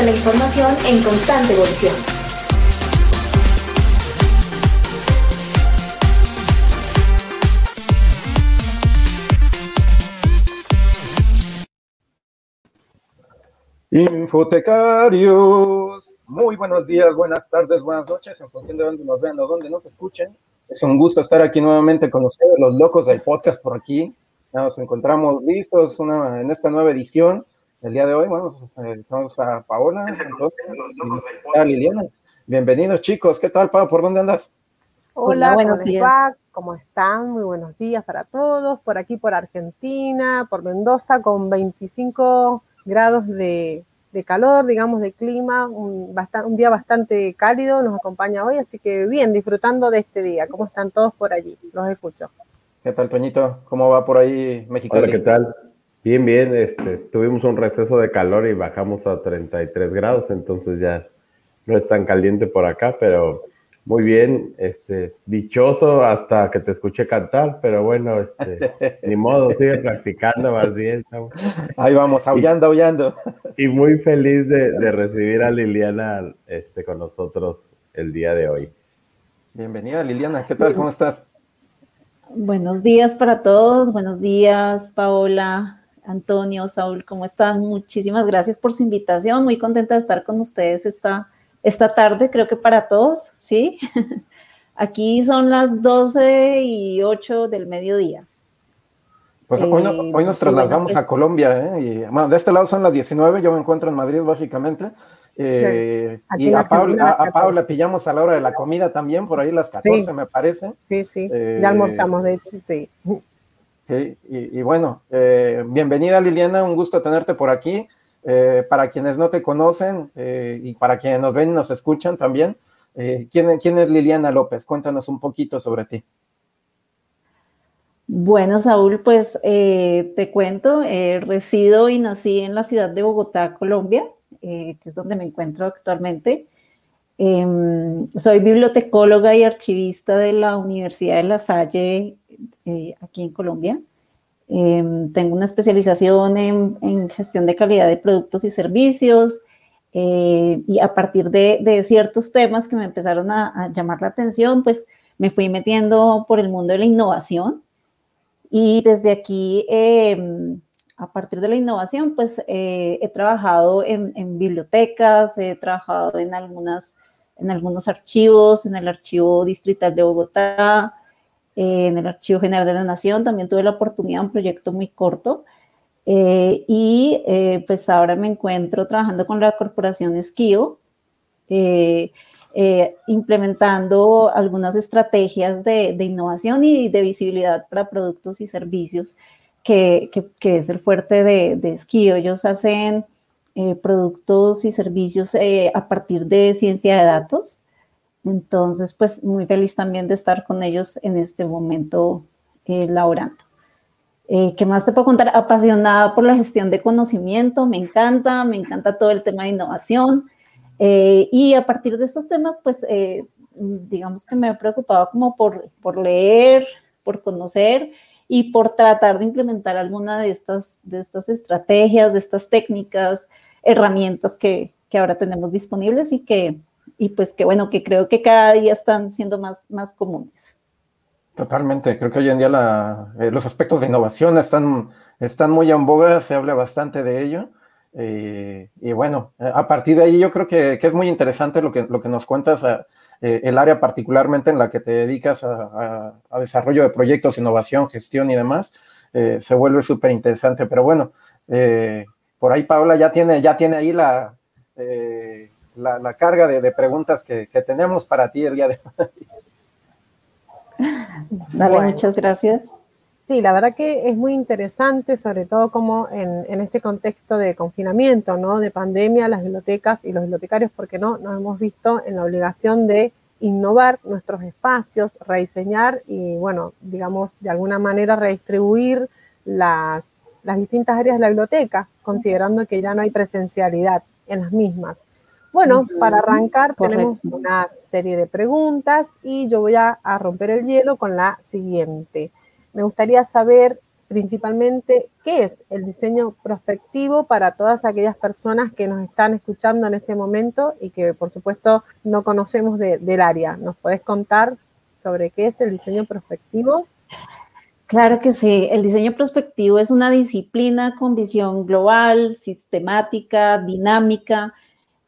con la información en constante evolución. Infotecarios, muy buenos días, buenas tardes, buenas noches, en función de dónde nos vean o dónde nos escuchen. Es un gusto estar aquí nuevamente con ustedes, los locos del podcast por aquí. Ya nos encontramos listos una, en esta nueva edición. El día de hoy, bueno, estamos a Paola, entonces, a Liliana. Bienvenidos chicos, ¿qué tal, Pau? ¿Por dónde andas? Hola, buenos días. ¿Cómo están? Muy buenos días para todos. Por aquí, por Argentina, por Mendoza, con 25 grados de, calor, digamos, de clima, un, un, día bastante cálido nos acompaña hoy, así que bien, disfrutando de este día. ¿Cómo están todos por allí? Los escucho. ¿Qué tal, Toñito? ¿Cómo va por ahí México? Hola, ¿qué tal? Bien, bien, este, tuvimos un receso de calor y bajamos a 33 grados, entonces ya no es tan caliente por acá, pero muy bien, este, dichoso hasta que te escuché cantar, pero bueno, este, ni modo, sigue practicando más bien. Ahí vamos, aullando, aullando. Y muy feliz de, recibir a Liliana este, con nosotros el día de hoy. Bienvenida Liliana, ¿qué tal? ¿Cómo estás? Buenos días para todos, buenos días Paola, Antonio, Saúl, ¿cómo están? Muchísimas gracias por su invitación, muy contenta de estar con ustedes esta esta tarde, creo que para todos, ¿sí? Aquí son las 12 y 8 del mediodía. Pues hoy, eh, nos trasladamos a Colombia, ¿eh? Y, bueno, de este lado son las 19, yo me encuentro en Madrid básicamente. Eh, y a Paula, a, pillamos a la hora de la comida también, por ahí las 14 me parece. Sí, sí, ya almorzamos de hecho, sí. Sí, y, bueno, bienvenida Liliana, un gusto tenerte por aquí. Eh, para quienes no te conocen eh, y para quienes nos ven y nos escuchan también, eh, ¿quién, ¿quién, es Liliana López? Cuéntanos un poquito sobre ti. Bueno, Saúl, pues te cuento, resido y nací en la ciudad de Bogotá, Colombia, que es donde me encuentro actualmente. Em, soy bibliotecóloga y archivista de la Universidad de La Salle, aquí en Colombia. Em, tengo una especialización en, gestión de calidad de productos y servicios eh, y a partir de, ciertos temas que me empezaron a, llamar la atención, pues me fui metiendo por el mundo de la innovación. Y desde aquí, em, a partir de la innovación, pues eh, he trabajado en, en, bibliotecas, he trabajado en, algunas, en algunos archivos, en el Archivo Distrital de Bogotá, eh, en el Archivo General de la Nación, también tuve la oportunidad, un proyecto muy corto, eh, y eh, pues ahora me encuentro trabajando con la corporación Esquío, implementando algunas estrategias de, innovación y de visibilidad para productos y servicios, que, que, es el fuerte de, de. Ellos hacen productos y servicios a partir de ciencia de datos, entonces, pues muy feliz también de estar con ellos en este momento eh, laborando. Eh, ¿Qué más te puedo contar? Apasionada por la gestión de conocimiento, me encanta, me encanta todo el tema de innovación. Eh, y a partir de estos temas, pues eh, digamos que me he preocupado como por, por leer, por conocer y por tratar de implementar alguna de estas, de estas estrategias, de estas técnicas, herramientas que, que ahora tenemos disponibles y que y pues que bueno, que creo que cada día están siendo más, más comunes. Totalmente, creo que hoy en día eh, los aspectos de innovación están, están muy en boga, se habla bastante de ello. Eh, y bueno, a partir de ahí yo creo que, que, es muy interesante lo que, lo que nos cuentas, eh, el área particularmente en la que te dedicas a, a, desarrollo de proyectos, innovación, gestión y demás, se vuelve súper interesante. Pero bueno, por ahí Paola ya tiene, ya tiene ahí la la, carga de, preguntas que, tenemos para ti el día de hoy. Dale, muchas gracias. Sí, la verdad que es muy interesante, sobre todo como en, este contexto de confinamiento, ¿no? De pandemia, las bibliotecas y los bibliotecarios, porque no, nos hemos visto en la obligación de innovar nuestros espacios, rediseñar y, bueno, digamos, de alguna manera redistribuir las, las distintas áreas de la biblioteca, considerando que ya no hay presencialidad en las mismas. Bueno, para arrancar tenemos una serie de preguntas y yo voy a, romper el hielo con la siguiente. Me gustaría saber principalmente qué es el diseño prospectivo para todas aquellas personas que nos están escuchando en este momento y que por supuesto no conocemos del área. ¿Nos podés contar sobre qué es el diseño prospectivo? Claro que sí, el diseño prospectivo es una disciplina con visión global, sistemática, dinámica,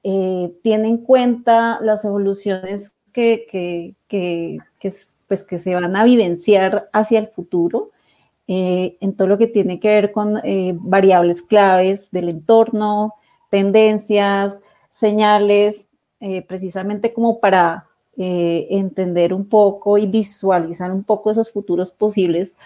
eh, tiene en cuenta las evoluciones que, pues, que se van a vivenciar hacia el futuro eh, en todo lo que tiene que ver con eh, variables claves del entorno, tendencias, señales, precisamente como para entender un poco y visualizar un poco esos futuros posibles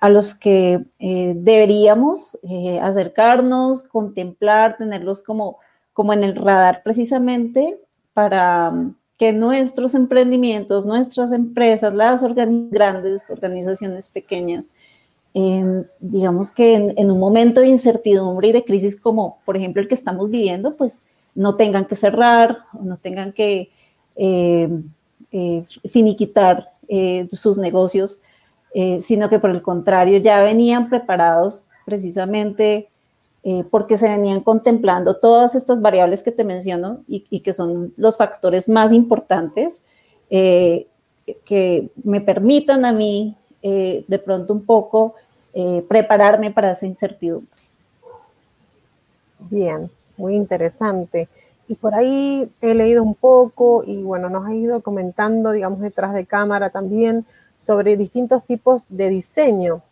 a los que deberíamos acercarnos, contemplar, tenerlos como, como en el radar precisamente para mm, que nuestros emprendimientos, nuestras empresas, las grandes organizaciones pequeñas, digamos que en, un momento de incertidumbre y de crisis como por ejemplo el que estamos viviendo, pues no tengan que cerrar, no tengan que eh, eh, finiquitar eh, sus negocios, sino que por el contrario ya venían preparados precisamente porque se venían contemplando todas estas variables que te menciono y, que son los factores más importantes que me permitan a mí eh, de pronto un poco eh, prepararme para esa incertidumbre. Bien, muy interesante. Y por ahí he leído un poco y bueno, nos ha ido comentando, digamos, detrás de cámara también sobre distintos tipos de diseño.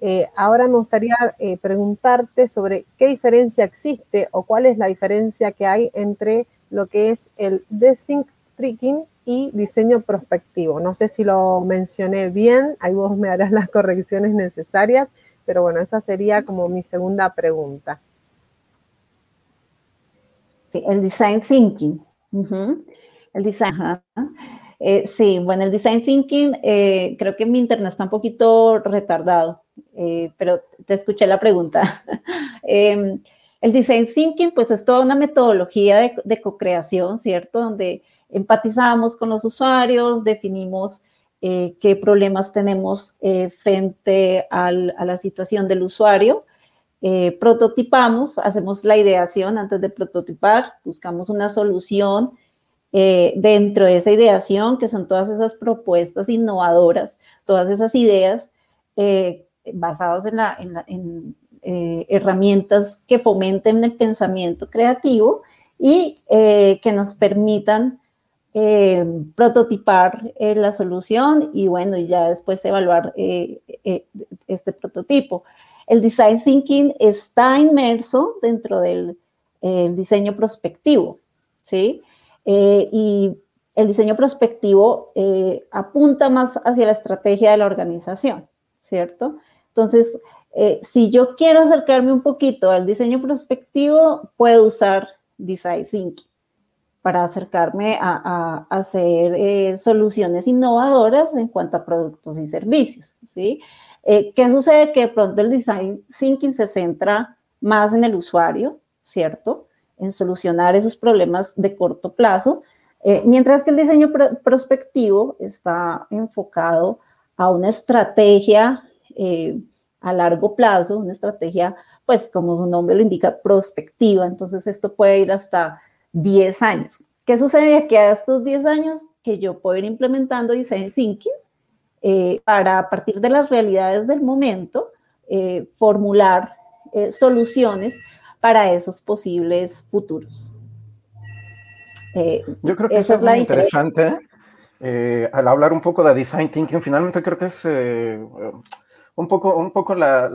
Eh, ahora me gustaría preguntarte sobre qué diferencia existe o cuál es la diferencia que hay entre lo que es el design tricking y diseño prospectivo. No sé si lo mencioné bien, ahí vos me harás las correcciones necesarias, pero bueno, esa sería como mi segunda pregunta. Sí, el design thinking. El design. Eh, sí, bueno, el design thinking, eh, creo que mi internet está un poquito retardado, eh, pero te escuché la pregunta. Em, el design thinking, pues es toda una metodología de, de co-creación, ¿cierto? Donde empatizamos con los usuarios, definimos qué problemas tenemos frente a la situación del usuario, prototipamos, hacemos la ideación antes de prototipar, buscamos una solución dentro de esa ideación, que son todas esas propuestas innovadoras, todas esas ideas basadas en, en herramientas que fomenten el pensamiento creativo y que nos permitan eh, prototipar eh, la solución y bueno, y ya después evaluar eh, este prototipo. El design thinking está inmerso dentro del diseño prospectivo, ¿sí? Y el diseño prospectivo apunta más hacia la estrategia de la organización, ¿cierto? Entonces, si yo quiero acercarme un poquito al diseño prospectivo, puedo usar design thinking para acercarme a, hacer eh, soluciones innovadoras en cuanto a productos y servicios. ¿sí? Eh, ¿Qué sucede? Que de pronto el design thinking se centra más en el usuario, ¿cierto? En solucionar esos problemas de corto plazo, eh, mientras que el diseño prospectivo está enfocado a una estrategia a largo plazo, una estrategia, pues como su nombre lo indica, prospectiva. Entonces esto puede ir hasta 10 años. ¿Qué sucede aquí a estos 10 años? Que yo puedo ir implementando Design Thinking eh, para, a partir de las realidades del momento, eh, formular eh, soluciones para esos posibles futuros. yo creo que eso es, muy interesante. al hablar un poco de Design Thinking, finalmente creo que es un poco, un poco la,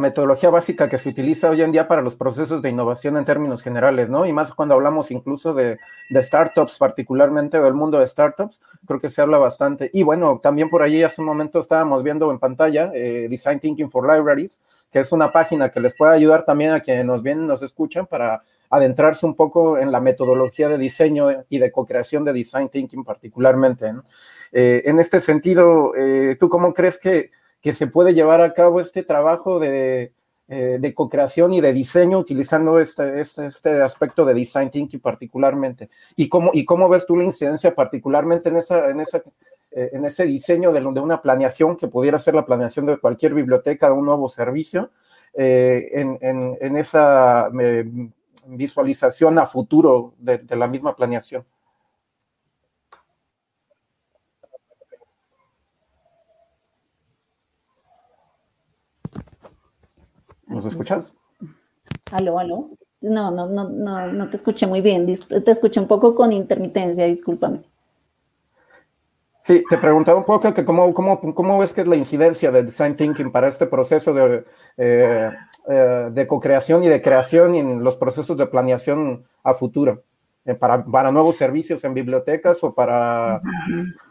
metodología básica que se utiliza hoy en día para los procesos de innovación en términos generales, ¿no? Y más cuando hablamos incluso de, de, startups, particularmente del mundo de startups, creo que se habla bastante. Y bueno, también por allí hace un momento estábamos viendo en pantalla eh, Design Thinking for Libraries, que es una página que les puede ayudar también a quienes nos vienen, nos escuchan para adentrarse un poco en la metodología de diseño y de co-creación de Design Thinking particularmente. ¿no? Eh, en este sentido, eh, ¿tú cómo crees que que se puede llevar a cabo este trabajo de, eh, de co-creación y de diseño utilizando este, este, este, aspecto de design thinking particularmente. ¿Y cómo, ¿Y cómo ves tú la incidencia particularmente en esa, en esa, en ese diseño de, de, una planeación que pudiera ser la planeación de cualquier biblioteca, de un nuevo servicio, en, en, en, esa visualización a futuro de, de la misma planeación. ¿Nos escuchas? Aló, aló. No, no, no, no, no te escuché muy bien. Te escuché un poco con intermitencia, discúlpame. Sí, te preguntaba un poco que cómo, cómo, cómo ves que es la incidencia del design thinking para este proceso de, eh, eh, de co-creación y de creación y en los procesos de planeación a futuro, eh, para, para, nuevos servicios en bibliotecas o para,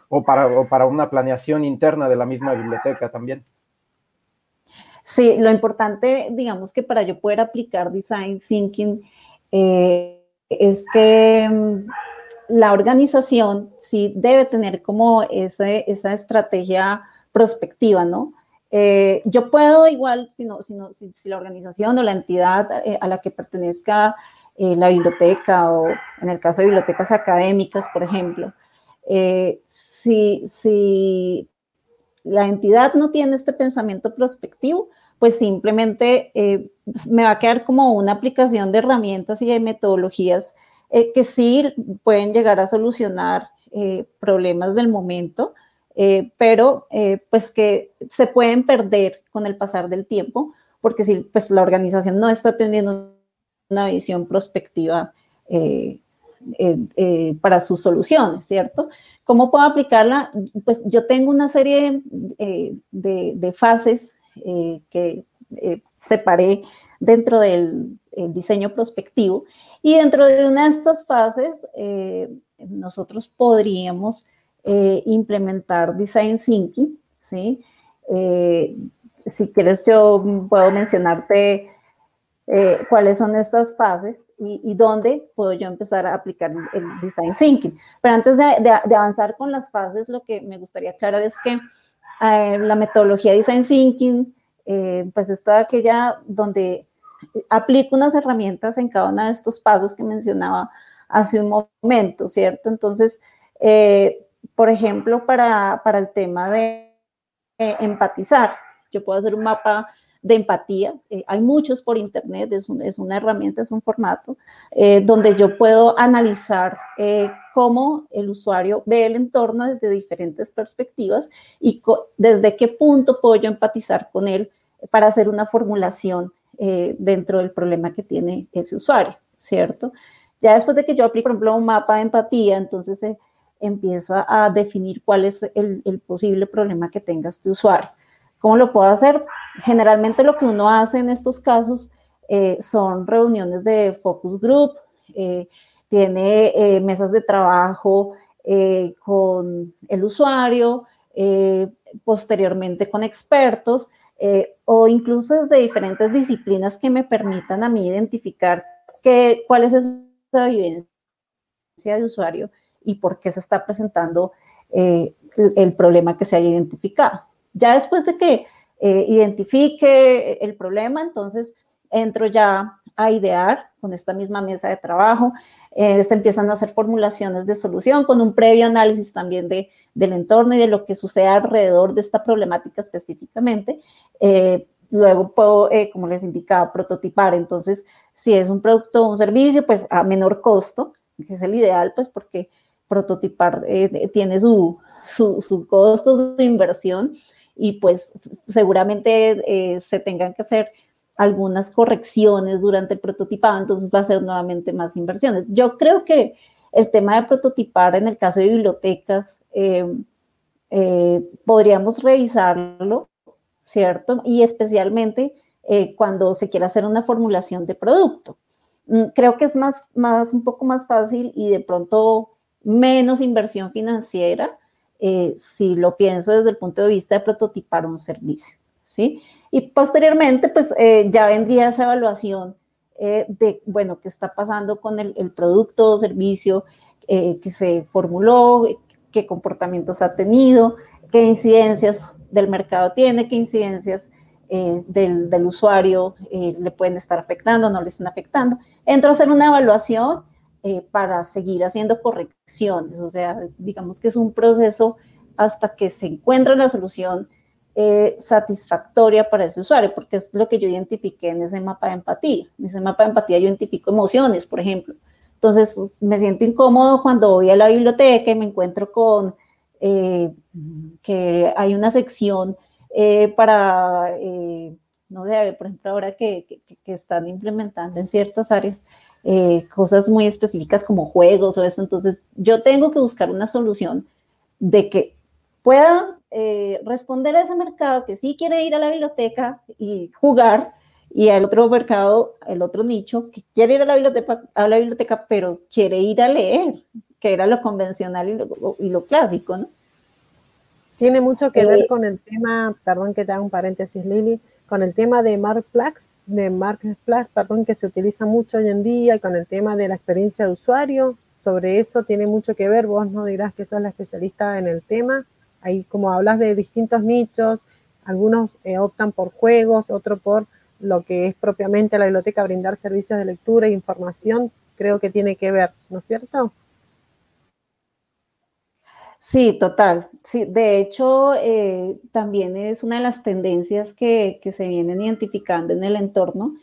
o, para, o para una planeación interna de la misma biblioteca también. Sí, lo importante, digamos que para yo poder aplicar design thinking es que mm, la organización sí debe tener como esa estrategia prospectiva, ¿no? Eh, yo puedo igual, si, no, si, no, si, la organización o la entidad eh, a la que pertenezca eh, la biblioteca o en el caso de bibliotecas académicas, por ejemplo, si, si la entidad no tiene este pensamiento prospectivo, pues simplemente me va a quedar como una aplicación de herramientas y de metodologías eh, que sí pueden llegar a solucionar eh, problemas del momento, eh, pero pues que se pueden perder con el pasar del tiempo, porque si pues la organización no está teniendo una visión prospectiva para sus soluciones, ¿cierto? ¿Cómo puedo aplicarla? Pues yo tengo una serie de, de, fases que separé dentro del diseño prospectivo y dentro de una de estas fases, eh, nosotros podríamos eh, implementar Design Thinking, ¿sí? Eh, si quieres, yo puedo mencionarte cuáles son estas fases y, dónde puedo yo empezar a aplicar el Design Thinking. Pero antes de, de avanzar con las fases, lo que me gustaría aclarar es que la metodología Design Thinking, pues es toda aquella donde aplico unas herramientas en cada uno de estos pasos que mencionaba hace un momento, ¿cierto? Entonces, eh, por ejemplo, para, el tema de empatizar, yo puedo hacer un mapa de empatía. Eh, hay muchos por internet, es, una herramienta, es un formato, eh, donde yo puedo analizar cómo el usuario ve el entorno desde diferentes perspectivas y desde qué punto puedo yo empatizar con él para hacer una formulación eh, dentro del problema que tiene ese usuario, ¿cierto? Ya después de que yo aplico, por ejemplo, un mapa de empatía, entonces eh, empiezo a, definir cuál es el, posible problema que tenga este usuario. ¿Cómo lo puedo hacer? Generalmente lo que uno hace en estos casos eh, son reuniones de focus group, tiene mesas de trabajo con el usuario, posteriormente con expertos, eh, o incluso desde diferentes disciplinas que me permitan a mí identificar qué, cuál es esa vivencia de usuario y por qué se está presentando eh, el, problema que se haya identificado. Ya después de que eh, identifique el problema, entonces entro ya a idear con esta misma mesa de trabajo, se empiezan a hacer formulaciones de solución con un previo análisis también de, del entorno y de lo que sucede alrededor de esta problemática específicamente. Eh, luego puedo, eh, como les indicaba, prototipar. Entonces, si es un producto o un servicio, pues a menor costo, que es el ideal, pues porque prototipar eh, tiene su, su, su, costo, su inversión, y pues seguramente se tengan que hacer algunas correcciones durante el prototipado, entonces va a ser nuevamente más inversiones. Yo creo que el tema de prototipar en el caso de bibliotecas, podríamos revisarlo ¿cierto? Y especialmente eh, cuando se quiere hacer una formulación de producto. Mm, creo que es más, más, un poco más fácil y de pronto menos inversión financiera eh, si lo pienso desde el punto de vista de prototipar un servicio, ¿sí? Y posteriormente, pues eh, ya vendría esa evaluación de, bueno, qué está pasando con el, el producto o servicio que se formuló, qué comportamientos ha tenido, qué incidencias del mercado tiene, qué incidencias eh, del, usuario eh, le pueden estar afectando, no le están afectando. Entro a hacer una evaluación eh, para seguir haciendo correcciones, o sea, digamos que es un proceso hasta que se encuentra la solución eh, satisfactoria para ese usuario, porque es lo que yo identifiqué en ese mapa de empatía. En ese mapa de empatía yo identifico emociones, por ejemplo. Entonces me siento incómodo cuando voy a la biblioteca y me encuentro con eh, que hay una sección para, no sé, por ejemplo, ahora que, están implementando en ciertas áreas cosas muy específicas como juegos o eso, entonces yo tengo que buscar una solución de que pueda eh, responder a ese mercado que sí quiere ir a la biblioteca y jugar, y al otro mercado, el otro nicho, que quiere ir a la biblioteca, a la biblioteca pero quiere ir a leer, que era lo convencional y lo, y lo clásico, ¿no? Tiene mucho que ver eh, con el tema, perdón que te haga un paréntesis, Lili, con el tema de Marketplace, de Marketplace, perdón, que se utiliza mucho hoy en día, y con el tema de la experiencia de usuario. Sobre eso tiene mucho que ver, vos no dirás que sos la especialista en el tema, Ahí como hablas de distintos nichos, algunos eh, optan por juegos, otro por lo que es propiamente la biblioteca, brindar servicios de lectura e información, creo que tiene que ver, ¿no es cierto? Sí, total. Sí, de hecho, eh, también es una de las tendencias que, se vienen identificando en el entorno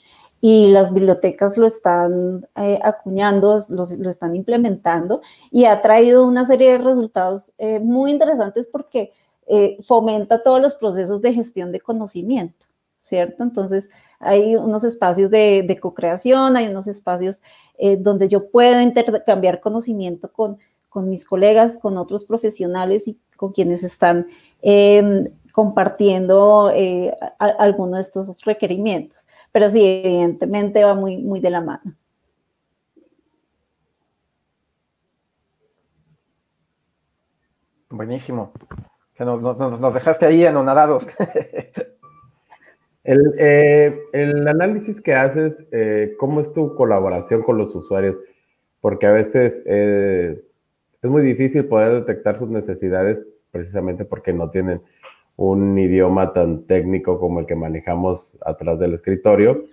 y las bibliotecas lo están eh, acuñando, lo, están implementando y ha traído una serie de resultados eh, muy interesantes porque fomenta todos los procesos de gestión de conocimiento, ¿cierto? Entonces hay unos espacios de, de co-creación, hay unos espacios donde yo puedo intercambiar conocimiento con, con mis colegas, con otros profesionales y con quienes están em, compartiendo algunos de estos requerimientos pero sí, evidentemente va muy, muy de la mano. Buenísimo. nos, dejaste ahí anonadados. El, eh, el, análisis que haces, eh, ¿cómo es tu colaboración con los usuarios? Porque a veces eh, es muy difícil poder detectar sus necesidades precisamente porque no tienen un idioma tan técnico como el que manejamos atrás del escritorio,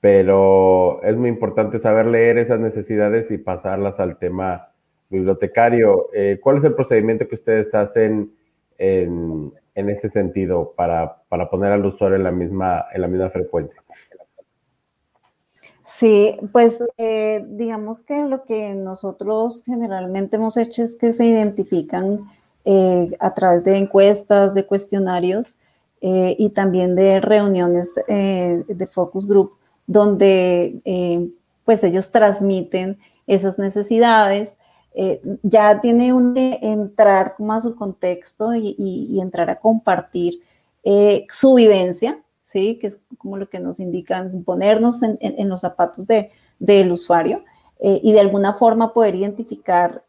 pero es muy importante saber leer esas necesidades y pasarlas al tema bibliotecario. Eh, ¿Cuál es el procedimiento que ustedes hacen en, ese sentido para, poner al usuario en la misma, en la misma frecuencia? Sí, pues eh, digamos que lo que nosotros generalmente hemos hecho es que se identifican eh, a través de encuestas, de cuestionarios eh, y también de reuniones de focus group, donde pues ellos transmiten esas necesidades. ya tiene que entrar como a su contexto y, entrar a compartir su vivencia, ¿sí? que es como lo que nos indican, ponernos en, los zapatos de, del usuario y de alguna forma poder identificar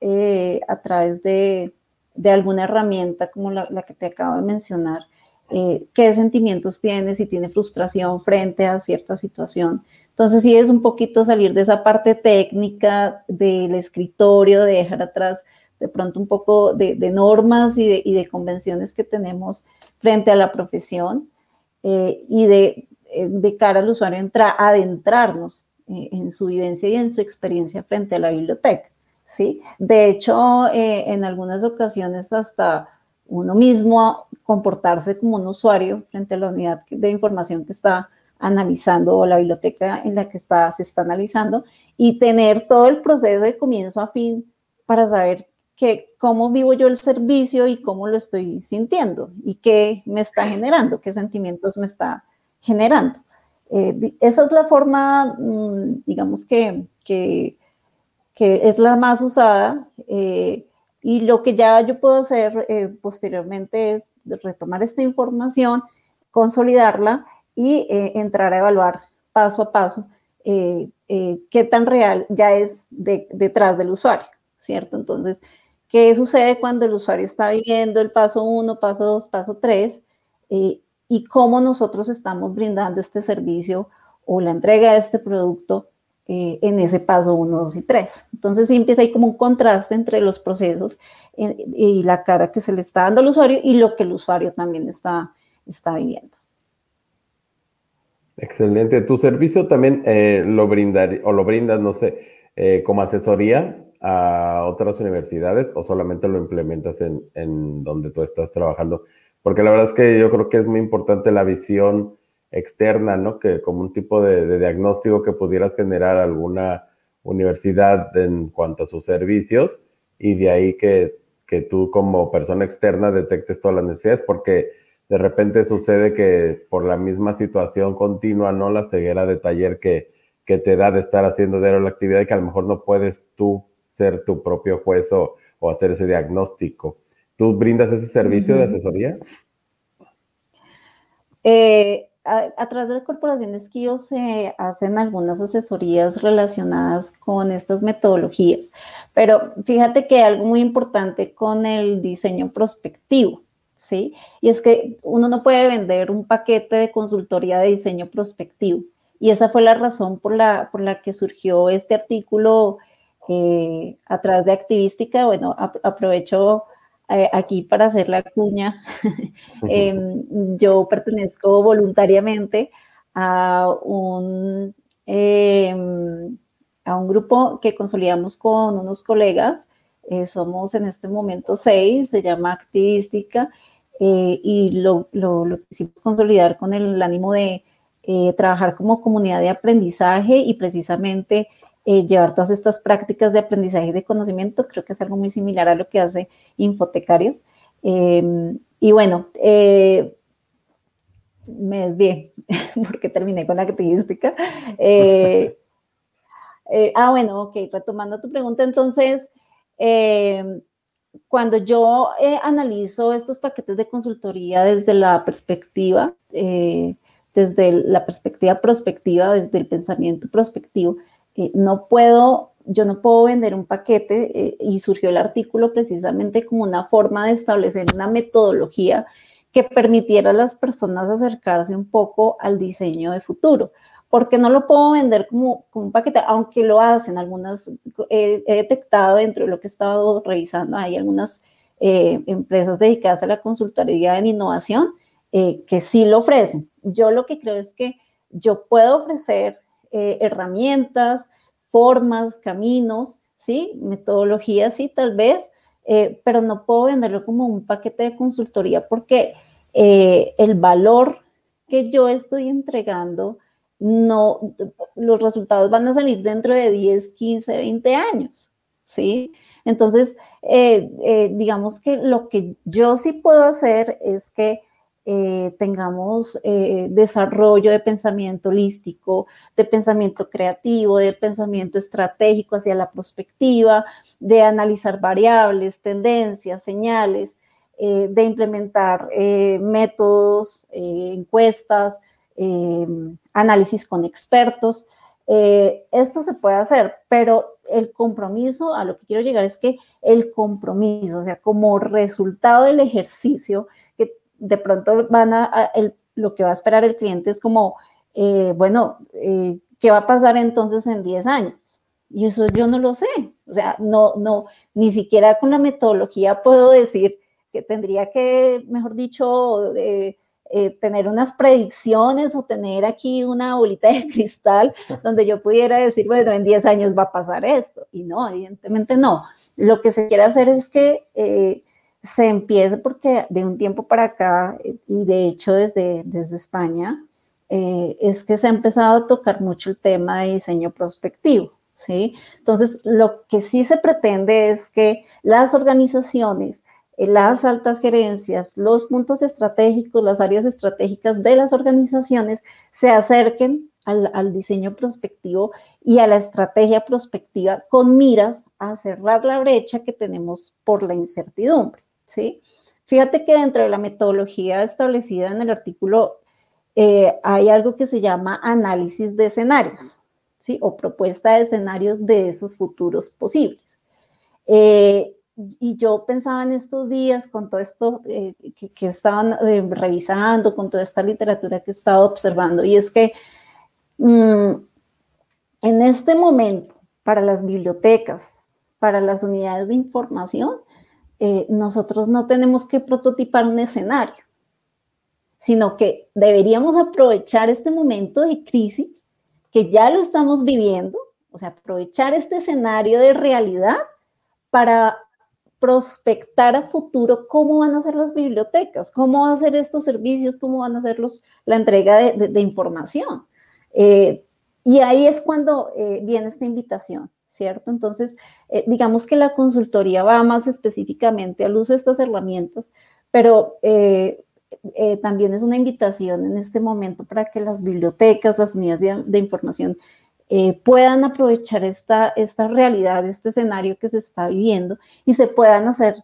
a través de, de alguna herramienta como la, que te acabo de mencionar, eh, qué sentimientos tiene, si tiene frustración frente a cierta situación. Entonces, sí es un poquito salir de esa parte técnica del escritorio, de dejar atrás de pronto un poco de, normas y de, convenciones que tenemos frente a la profesión eh, y de, eh, de, cara al usuario entrar, adentrarnos en su vivencia y en su experiencia frente a la biblioteca. ¿sí? De hecho, eh, en algunas ocasiones hasta uno mismo comportarse como un usuario frente a la unidad de información que está analizando o la biblioteca en la que está, se está analizando y tener todo el proceso de comienzo a fin para saber que, cómo vivo yo el servicio y cómo lo estoy sintiendo y qué me está generando, qué sentimientos me está generando. Eh, esa es la forma, mm, digamos que, que es la más usada. Eh, y lo que ya yo puedo hacer eh, posteriormente es retomar esta información, consolidarla y eh, entrar a evaluar paso a paso qué tan real ya es detrás del usuario, ¿cierto? Entonces, ¿qué sucede cuando el usuario está viviendo el paso 1, paso 2, paso 3? y cómo nosotros estamos brindando este servicio o la entrega de este producto eh, en ese paso 1, 2 y 3. Entonces sí empieza ahí como un contraste entre los procesos eh, y la cara que se le está dando al usuario y lo que el usuario también está, está viviendo. Excelente. Tu servicio también eh, lo brindar o lo brindas, no sé, como asesoría a otras universidades o solamente lo implementas en, en, donde tú estás trabajando? Porque la verdad es que yo creo que es muy importante la visión externa, ¿no? Que como un tipo de, diagnóstico que pudieras generar alguna universidad en cuanto a sus servicios y de ahí que, que tú como persona externa detectes todas las necesidades, porque de repente sucede que por la misma situación continua, ¿no? La ceguera de taller que, que te da de estar haciendo de la actividad y que a lo mejor no puedes tú ser tu propio juez o, hacer ese diagnóstico. ¿Tú brindas ese servicio de asesoría? Eh, a, través de la corporación Esquío se hacen algunas asesorías relacionadas con estas metodologías, pero fíjate que hay algo muy importante con el diseño prospectivo, ¿sí? Y es que uno no puede vender un paquete de consultoría de diseño prospectivo. Y esa fue la razón por la, por la que surgió este artículo eh, a través de Activística. Bueno, aprovecho eh, aquí para hacer la cuña. Em, yo pertenezco voluntariamente a un, em, a un grupo que consolidamos con unos colegas. Eh, somos en este momento seis, se llama Activística, y lo, lo, lo quisimos consolidar con el ánimo de eh, trabajar como comunidad de aprendizaje y precisamente eh, llevar todas estas prácticas de aprendizaje y de conocimiento, creo que es algo muy similar a lo que hace Infotecarios. Em, y bueno, eh, me desvié porque terminé con la activística. ah, bueno, ok, retomando tu pregunta, entonces, em, cuando yo analizo estos paquetes de consultoría desde la perspectiva desde la perspectiva prospectiva, desde el pensamiento prospectivo, eh, no puedo, yo no puedo vender un paquete eh, y surgió el artículo precisamente como una forma de establecer una metodología que permitiera a las personas acercarse un poco al diseño de futuro. Porque no lo puedo vender como, como un paquete, aunque lo hacen algunas, he detectado dentro de lo que he estado revisando, hay algunas eh, empresas dedicadas a la consultoría en innovación que sí lo ofrecen, yo lo que creo es que yo puedo ofrecer eh, herramientas, formas, caminos, ¿sí? Metodologías, sí, tal vez, eh, pero no puedo venderlo como un paquete de consultoría porque eh, el valor que yo estoy entregando, no, los resultados van a salir dentro de 10, 15, 20 años, ¿sí? Entonces, digamos que lo que yo sí puedo hacer es que eh, tengamos eh, desarrollo de pensamiento holístico, de pensamiento creativo, de pensamiento estratégico hacia la perspectiva, de analizar variables, tendencias, señales, eh, de implementar métodos, encuestas, análisis con expertos. esto se puede hacer, pero el compromiso, a lo que quiero llegar es que el compromiso, o sea, como resultado del ejercicio, de pronto van a, lo que va a esperar el cliente es como, eh, bueno, eh, ¿qué va a pasar entonces en 10 años? Y eso yo no lo sé. O sea, no, no, ni siquiera con la metodología puedo decir que tendría que, mejor dicho, eh, tener unas predicciones o tener aquí una bolita de cristal donde yo pudiera decir, bueno, en 10 años va a pasar esto. Y no, evidentemente no. Lo que se quiere hacer es que se empieza porque de un tiempo para acá, y de hecho desde, desde España, eh, es que se ha empezado a tocar mucho el tema de diseño prospectivo, ¿sí? Entonces, lo que sí se pretende es que las organizaciones, eh, las altas gerencias, los puntos estratégicos, las áreas estratégicas de las organizaciones se acerquen al, diseño prospectivo y a la estrategia prospectiva con miras a cerrar la brecha que tenemos por la incertidumbre. Fíjate que dentro de la metodología establecida en el artículo eh, hay algo que se llama análisis de escenarios, ¿sí? O propuesta de escenarios de esos futuros posibles. Eh, y yo pensaba en estos días con todo esto eh, que, estaban revisando, con toda esta literatura que he estado observando, y es que mm, en este momento, para las bibliotecas, para las unidades de información, eh, nosotros no tenemos que prototipar un escenario, sino que deberíamos aprovechar este momento de crisis que ya lo estamos viviendo, o sea, aprovechar este escenario de realidad para prospectar a futuro cómo van a ser las bibliotecas, cómo van a ser estos servicios, cómo van a ser los, la entrega de, información. Eh, y ahí es cuando eh, viene esta invitación, ¿cierto? Entonces, eh, digamos que la consultoría va más específicamente al uso de estas herramientas, pero también es una invitación en este momento para que las bibliotecas, las unidades de, información puedan aprovechar esta, esta realidad, este escenario que se está viviendo y se puedan hacer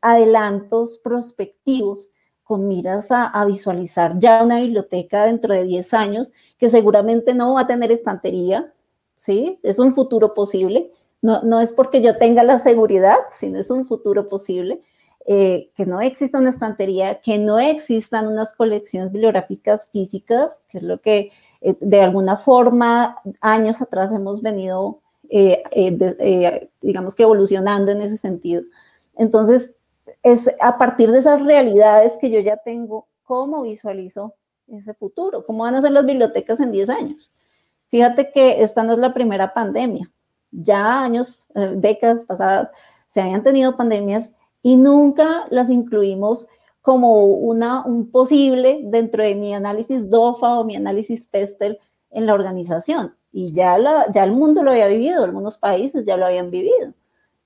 adelantos prospectivos con miras a, visualizar ya una biblioteca dentro de 10 años que seguramente no va a tener estantería, ¿sí? Es un futuro posible. No, no es porque yo tenga la seguridad, sino es un futuro posible. Eh, que no exista una estantería, que no existan unas colecciones bibliográficas físicas, que es lo que eh, de alguna forma años atrás hemos venido, eh, digamos que evolucionando en ese sentido. Entonces, es a partir de esas realidades que yo ya tengo, cómo visualizo ese futuro, cómo van a ser las bibliotecas en 10 años. Fíjate que esta no es la primera pandemia. Ya años, eh, décadas pasadas, se habían tenido pandemias y nunca las incluimos como una, un posible dentro de mi análisis DOFA o mi análisis PESTEL en la organización. Y ya, la, ya el mundo lo había vivido, algunos países ya lo habían vivido.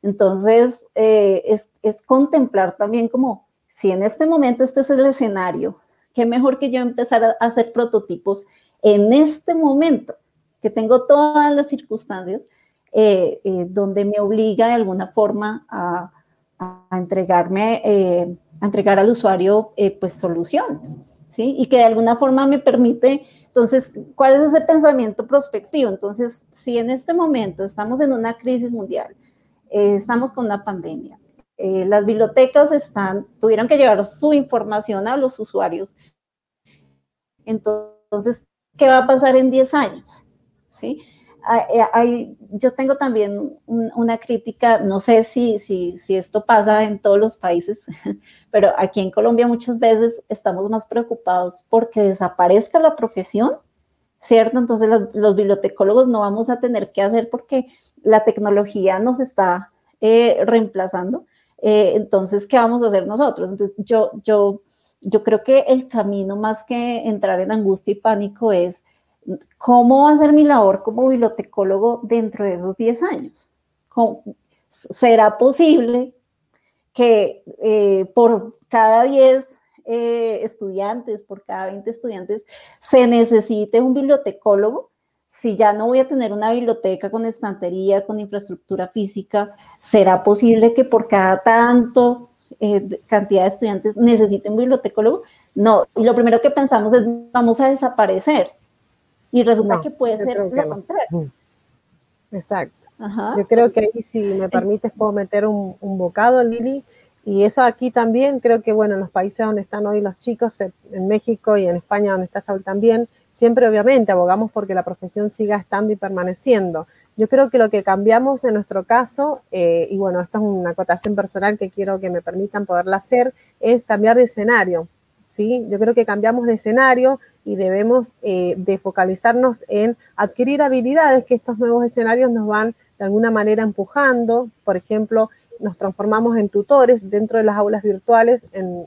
Entonces, eh, es, contemplar también como, si en este momento este es el escenario, qué mejor que yo empezar a hacer prototipos en este momento, que tengo todas las circunstancias eh, eh, donde me obliga de alguna forma a, entregarme, a entregar al usuario pues soluciones, ¿sí? Y que de alguna forma me permite entonces, ¿cuál es ese pensamiento prospectivo? Entonces, si en este momento estamos en una crisis mundial, eh, estamos con una pandemia. Eh, las bibliotecas tuvieron que llevar su información a los usuarios. Entonces, ¿qué va a pasar en 10 años? ¿Sí? Hay, yo tengo también una crítica, no sé si, si, si, esto pasa en todos los países, pero aquí en Colombia muchas veces estamos más preocupados porque desaparezca la profesión, ¿cierto? Entonces los bibliotecólogos no vamos a tener que hacer porque la tecnología nos está eh, reemplazando. Eh, entonces, ¿qué vamos a hacer nosotros? Entonces, yo, yo, yo creo que el camino más que entrar en angustia y pánico es cómo va a ser mi labor como bibliotecólogo dentro de esos 10 años. ¿Será posible que eh, por cada 10 estudiantes, por cada 20 estudiantes, se necesite un bibliotecólogo? si ya no voy a tener una biblioteca con estantería, con infraestructura física, ¿será posible que por cada tanto eh, cantidad de estudiantes necesiten un bibliotecólogo? No, y lo primero que pensamos es vamos a desaparecer. Y resulta que puede ser lo contrario. Exacto. Yo creo que ahí, si me permites, puedo meter un, un, bocado, Lili. Y eso aquí también, creo que, bueno, en los países donde están hoy los chicos, en México y en España, donde está Saúl también, siempre obviamente abogamos porque la profesión siga estando y permaneciendo. Yo creo que lo que cambiamos en nuestro caso, eh, y bueno, esto es una acotación personal que quiero que me permitan poderla hacer, es cambiar de escenario. ¿sí? Yo creo que cambiamos de escenario y debemos eh, de focalizarnos en adquirir habilidades que estos nuevos escenarios nos van de alguna manera empujando. Por ejemplo, nos transformamos en tutores dentro de las aulas virtuales en,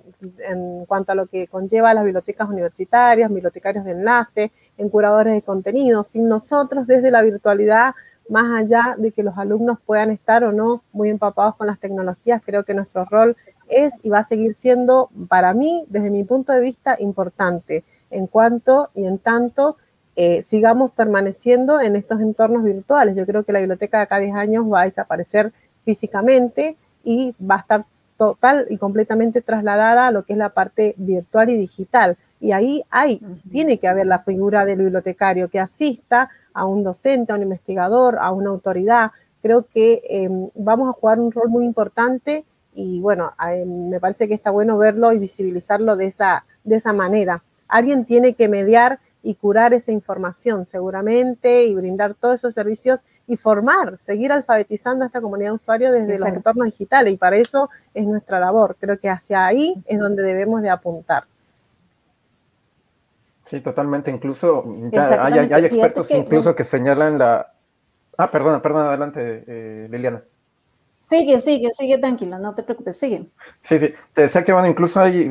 cuanto a lo que conlleva las bibliotecas universitarias, bibliotecarios de enlace, en curadores de contenido, sin nosotros desde la virtualidad, más allá de que los alumnos puedan estar o no muy empapados con las tecnologías, creo que nuestro rol es y va a seguir siendo para mí, desde mi punto de vista, importante en cuanto y en tanto eh, sigamos permaneciendo en estos entornos virtuales. Yo creo que la biblioteca de acá a 10 años va a desaparecer físicamente y va a estar total y completamente trasladada a lo que es la parte virtual y digital. Y ahí hay, tiene que haber la figura del bibliotecario que asista a un docente, a un investigador, a una autoridad. Creo que em, vamos a jugar un rol muy importante y bueno, me parece que está bueno verlo y visibilizarlo de esa, de esa manera. Alguien tiene que mediar y curar esa información seguramente y brindar todos esos servicios y formar, seguir alfabetizando a esta comunidad de usuarios desde los entornos digitales y para eso es nuestra labor. Creo que hacia ahí es donde debemos de apuntar. Sí, totalmente. Incluso hay, expertos incluso que señalan la... Ah, perdona, perdona, adelante, eh, Liliana. Sigue, sigue, sigue tranquilo, no te preocupes, sigue. Sí, sí, te decía que bueno, incluso hay,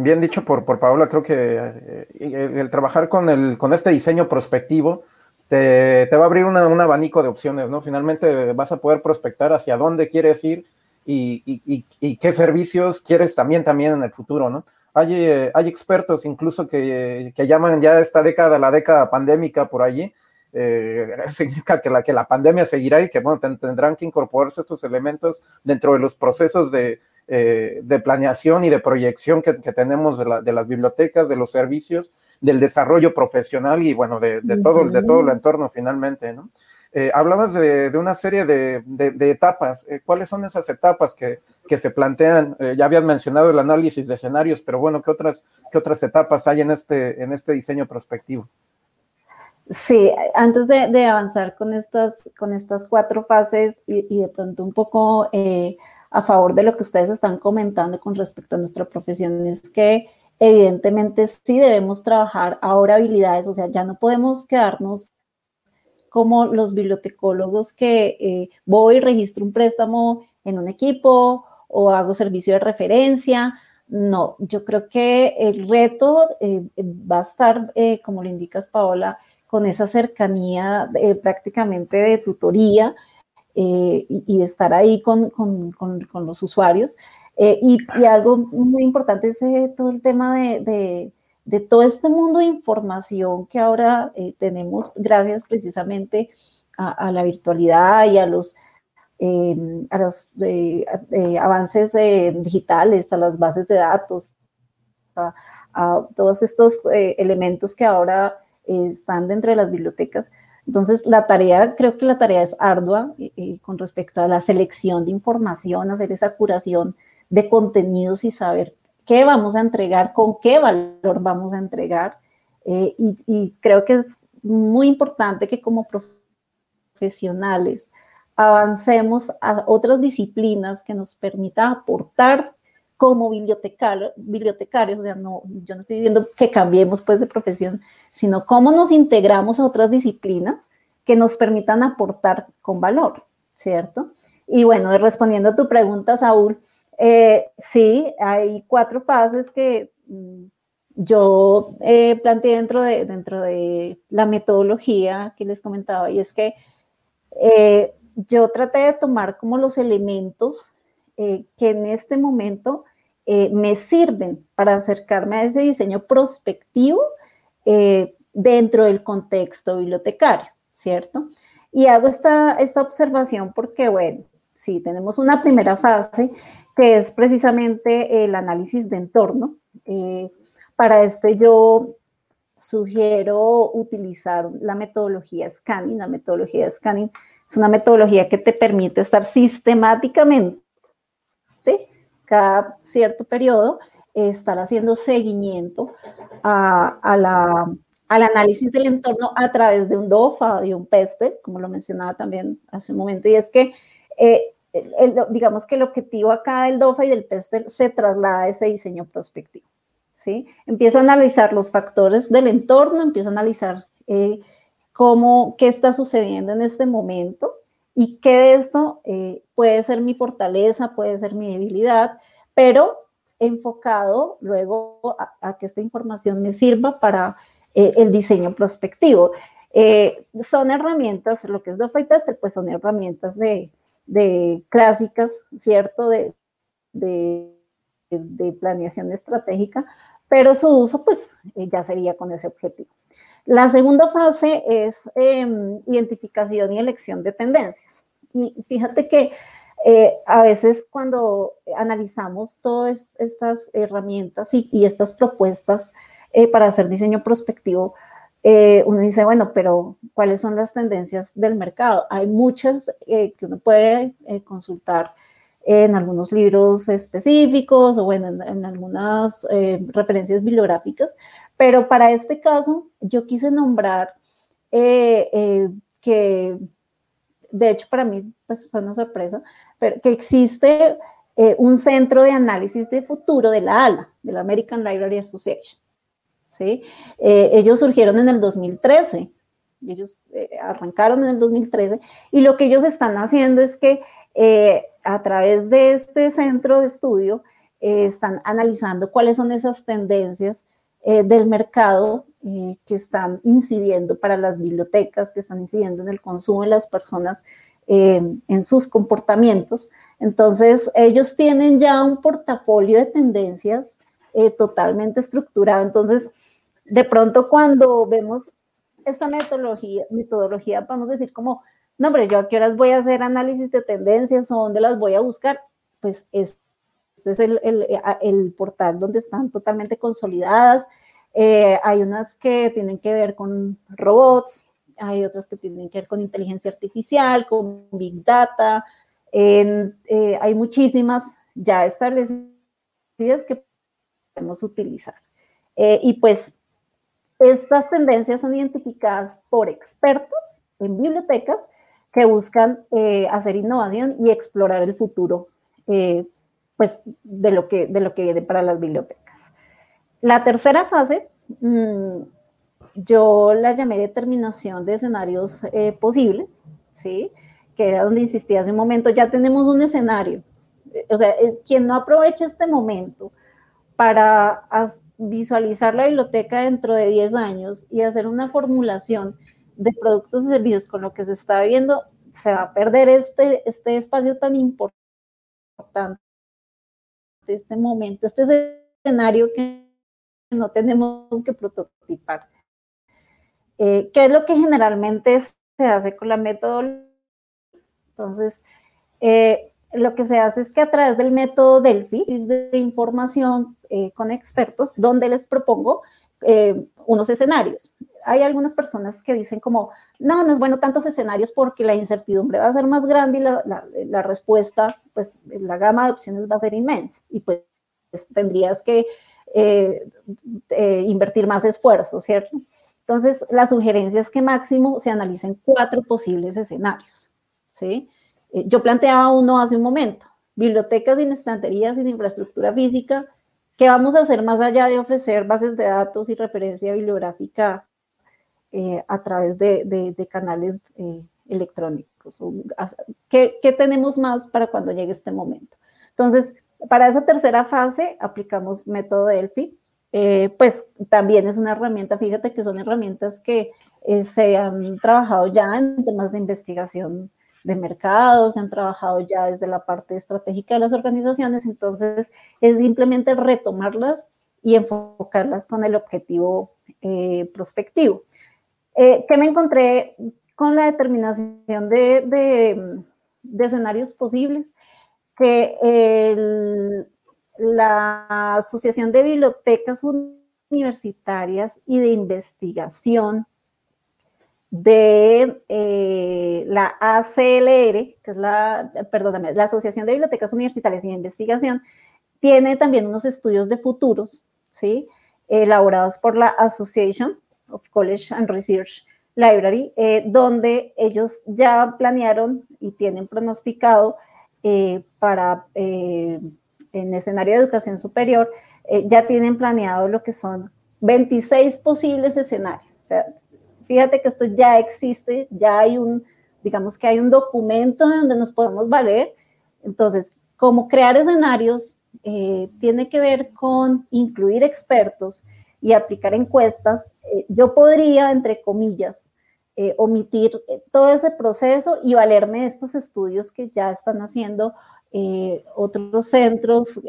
bien dicho por, por Paola, creo que eh, el, trabajar con, el, con este diseño prospectivo te, te va a abrir un abanico de opciones, ¿no? Finalmente vas a poder prospectar hacia dónde quieres ir y, y, y, qué servicios quieres también, también en el futuro, ¿no? Hay, eh, hay expertos incluso que, que llaman ya esta década la década pandémica por allí, eh, significa que la, que la pandemia seguirá y que bueno, tendrán que incorporarse estos elementos dentro de los procesos de, eh, de planeación y de proyección que, que tenemos de, la, de, las bibliotecas, de los servicios, del desarrollo profesional y bueno, de, de todo, de todo el entorno finalmente, ¿no? Eh, hablabas de, de, una serie de, de etapas. Eh, ¿Cuáles son esas etapas que, que se plantean? Eh, ya habías mencionado el análisis de escenarios, pero bueno, ¿qué otras, qué otras etapas hay en este, en este diseño prospectivo? Sí, antes de, avanzar con estas, con estas cuatro fases y, de pronto un poco eh, a favor de lo que ustedes están comentando con respecto a nuestra profesión, es que evidentemente sí debemos trabajar ahora habilidades, o sea, ya no podemos quedarnos como los bibliotecólogos que eh, voy y registro un préstamo en un equipo o hago servicio de referencia. No, yo creo que el reto eh, va a estar, como le indicas, Paola, con esa cercanía eh, prácticamente de tutoría eh, y, estar ahí con, con, con, los usuarios. Eh, y, y, algo muy importante es todo el tema de, de, todo este mundo de información que ahora tenemos gracias precisamente a, la virtualidad y a los, a los avances digitales, a las bases de datos, a todos estos elementos que ahora están dentro de las bibliotecas. Entonces, la tarea, creo que la tarea es ardua eh, con respecto a la selección de información, hacer esa curación de contenidos y saber qué vamos a entregar, con qué valor vamos a entregar. Eh, y, y, creo que es muy importante que como profesionales avancemos a otras disciplinas que nos permitan aportar como bibliotecario, o sea, no, yo no estoy diciendo que cambiemos pues de profesión, sino cómo nos integramos a otras disciplinas que nos permitan aportar con valor, ¿cierto? Y bueno, respondiendo a tu pregunta, Saúl, eh, sí, hay cuatro fases que mm, yo eh, planteé dentro de, dentro de la metodología que les comentaba, y es que eh, yo traté de tomar como los elementos eh, que en este momento eh, me sirven para acercarme a ese diseño prospectivo eh, dentro del contexto bibliotecario, ¿cierto? Y hago esta, esta observación porque, bueno, sí, tenemos una primera fase que es precisamente el análisis de entorno. Para este yo sugiero utilizar la metodología Scanning. La metodología Scanning es una metodología que te permite estar sistemáticamente cada cierto periodo, estar haciendo seguimiento a, a la, al análisis del entorno a través de un DOFA, de un PESTEL, como lo mencionaba también hace un momento, y es que eh, el, digamos que el objetivo acá del DOFA y del PESTEL se traslada a ese diseño prospectivo. ¿sí? Empiezo a analizar los factores del entorno, empiezo a analizar eh, cómo, qué está sucediendo en este momento, y que de esto eh, puede ser mi fortaleza, puede ser mi debilidad, pero enfocado luego a, que esta información me sirva para eh, el diseño prospectivo. Eh, son herramientas, lo que es y Tester, pues son herramientas de, de clásicas, ¿cierto? De, de, planeación estratégica, pero su uso pues eh, ya sería con ese objetivo. La segunda fase es eh, identificación y elección de tendencias. Y fíjate que eh, a veces cuando analizamos todas estas herramientas y, y estas propuestas eh, para hacer diseño prospectivo, eh, uno dice, bueno, pero ¿cuáles son las tendencias del mercado? Hay muchas que uno puede consultar en algunos libros específicos o bueno, en, algunas referencias bibliográficas, pero para este caso yo quise nombrar que, de hecho para mí pues, fue una sorpresa, que existe un centro de análisis de futuro de la ALA, de la American Library Association. ¿sí? ellos surgieron en el 2013, ellos arrancaron en el 2013 y lo que ellos están haciendo es que a través de este centro de estudio eh, están analizando cuáles son esas tendencias eh, del mercado eh, que están incidiendo para las bibliotecas, que están incidiendo en el consumo de las personas, en sus comportamientos. Entonces, ellos tienen ya un portafolio de tendencias totalmente estructurado. Entonces, de pronto cuando vemos esta metodología, metodología, podemos decir como, no, hombre, yo a qué horas voy a hacer análisis de tendencias o dónde las voy a buscar, pues este es el, el, el portal donde están totalmente consolidadas. Eh, hay unas que tienen que ver con robots, hay otras que tienen que ver con inteligencia artificial, con big data. Eh, hay muchísimas ya establecidas que podemos utilizar. Eh, y pues estas tendencias son identificadas por expertos en bibliotecas que buscan hacer innovación y explorar el futuro pues, de, lo que, de lo que viene para las bibliotecas. La tercera fase, mm, yo la llamé determinación de escenarios eh, posibles, ¿sí? que era donde insistí hace un momento, ya tenemos un escenario. O sea, quien no aproveche este momento para visualizar la biblioteca dentro de 10 años y hacer una formulación de productos y servicios con lo que se está viendo, se va a perder este, este espacio tan importante, este momento, este escenario que no tenemos que prototipar. Eh, ¿Qué es lo que generalmente se hace con la metodología? Entonces, eh, lo que se hace es que a través del método Delphi, de información eh, con expertos, donde les propongo unos escenarios. Hay algunas personas que dicen como, no, no es bueno tantos escenarios porque la incertidumbre va a ser más grande y la, la, respuesta, pues la gama de opciones va a ser inmensa y pues, tendrías que eh, invertir más esfuerzo, ¿cierto? Entonces, la sugerencia es que máximo se analicen cuatro posibles escenarios, ¿sí? Eh, yo planteaba uno hace un momento, bibliotecas sin estanterías, sin infraestructura física, ¿qué vamos a hacer más allá de ofrecer bases de datos y referencia bibliográfica eh, a través de, canales eh, electrónicos? ¿Qué, tenemos más para cuando llegue este momento? Entonces, para esa tercera fase aplicamos método Delphi, pues también es una herramienta, fíjate que son herramientas que se han trabajado ya en temas de investigación de mercados, se han trabajado ya desde la parte estratégica de las organizaciones, entonces es simplemente retomarlas y enfocarlas con el objetivo eh, prospectivo. Eh, ¿Qué me encontré con la determinación de, escenarios posibles? Que la Asociación de Bibliotecas Universitarias y de Investigación de eh, la ACLR, que es la, perdóname, la Asociación de Bibliotecas Universitarias y de Investigación, tiene también unos estudios de futuros, ¿sí? Elaborados por la Association of College and Research Library, eh, donde ellos ya planearon y tienen pronosticado eh, para, en escenario de educación superior, ya tienen planeado lo que son 26 posibles escenarios. O sea, fíjate que esto ya existe, ya hay un, digamos que hay un documento donde nos podemos valer. Entonces, como crear escenarios eh, tiene que ver con incluir expertos y aplicar encuestas, eh, yo podría, entre comillas, eh, omitir todo ese proceso y valerme de estos estudios que ya están haciendo otros centros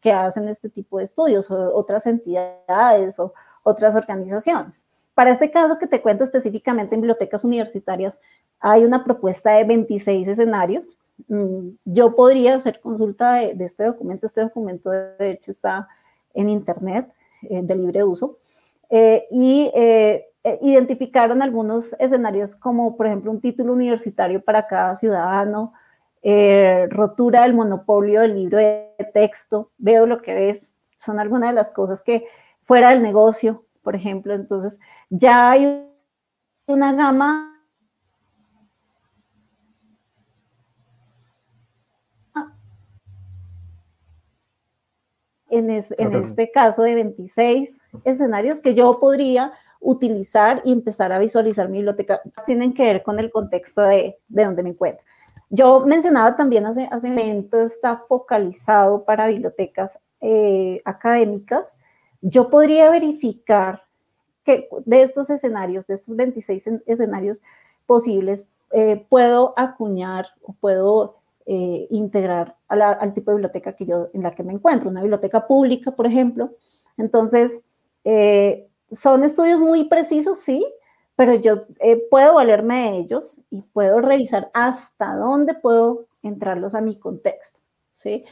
que hacen este tipo de estudios, o otras entidades o otras organizaciones. Para este caso que te cuento específicamente en bibliotecas universitarias, hay una propuesta de 26 escenarios. Mm, yo podría hacer consulta de, este documento. Este documento, de hecho, está en Internet eh, de libre uso. Eh, y eh, identificaron algunos escenarios como, por ejemplo, un título universitario para cada ciudadano, rotura del monopolio del libro de texto, veo lo que ves, son algunas de las cosas que fuera del negocio por ejemplo. Entonces, ya hay una gama en, este caso de 26 escenarios que yo podría utilizar y empezar a visualizar mi biblioteca. Tienen que ver con el contexto de, de donde me encuentro. Yo mencionaba también hace, hace momento, está focalizado para bibliotecas eh, académicas. Yo podría verificar que de estos escenarios, de estos 26 escenarios posibles, eh, puedo acuñar o puedo eh, integrar al tipo de biblioteca que yo, en la que me encuentro, una biblioteca pública, por ejemplo. Entonces, son estudios muy precisos, sí, pero yo eh, puedo valerme de ellos y puedo revisar hasta dónde puedo entrarlos a mi contexto, ¿sí?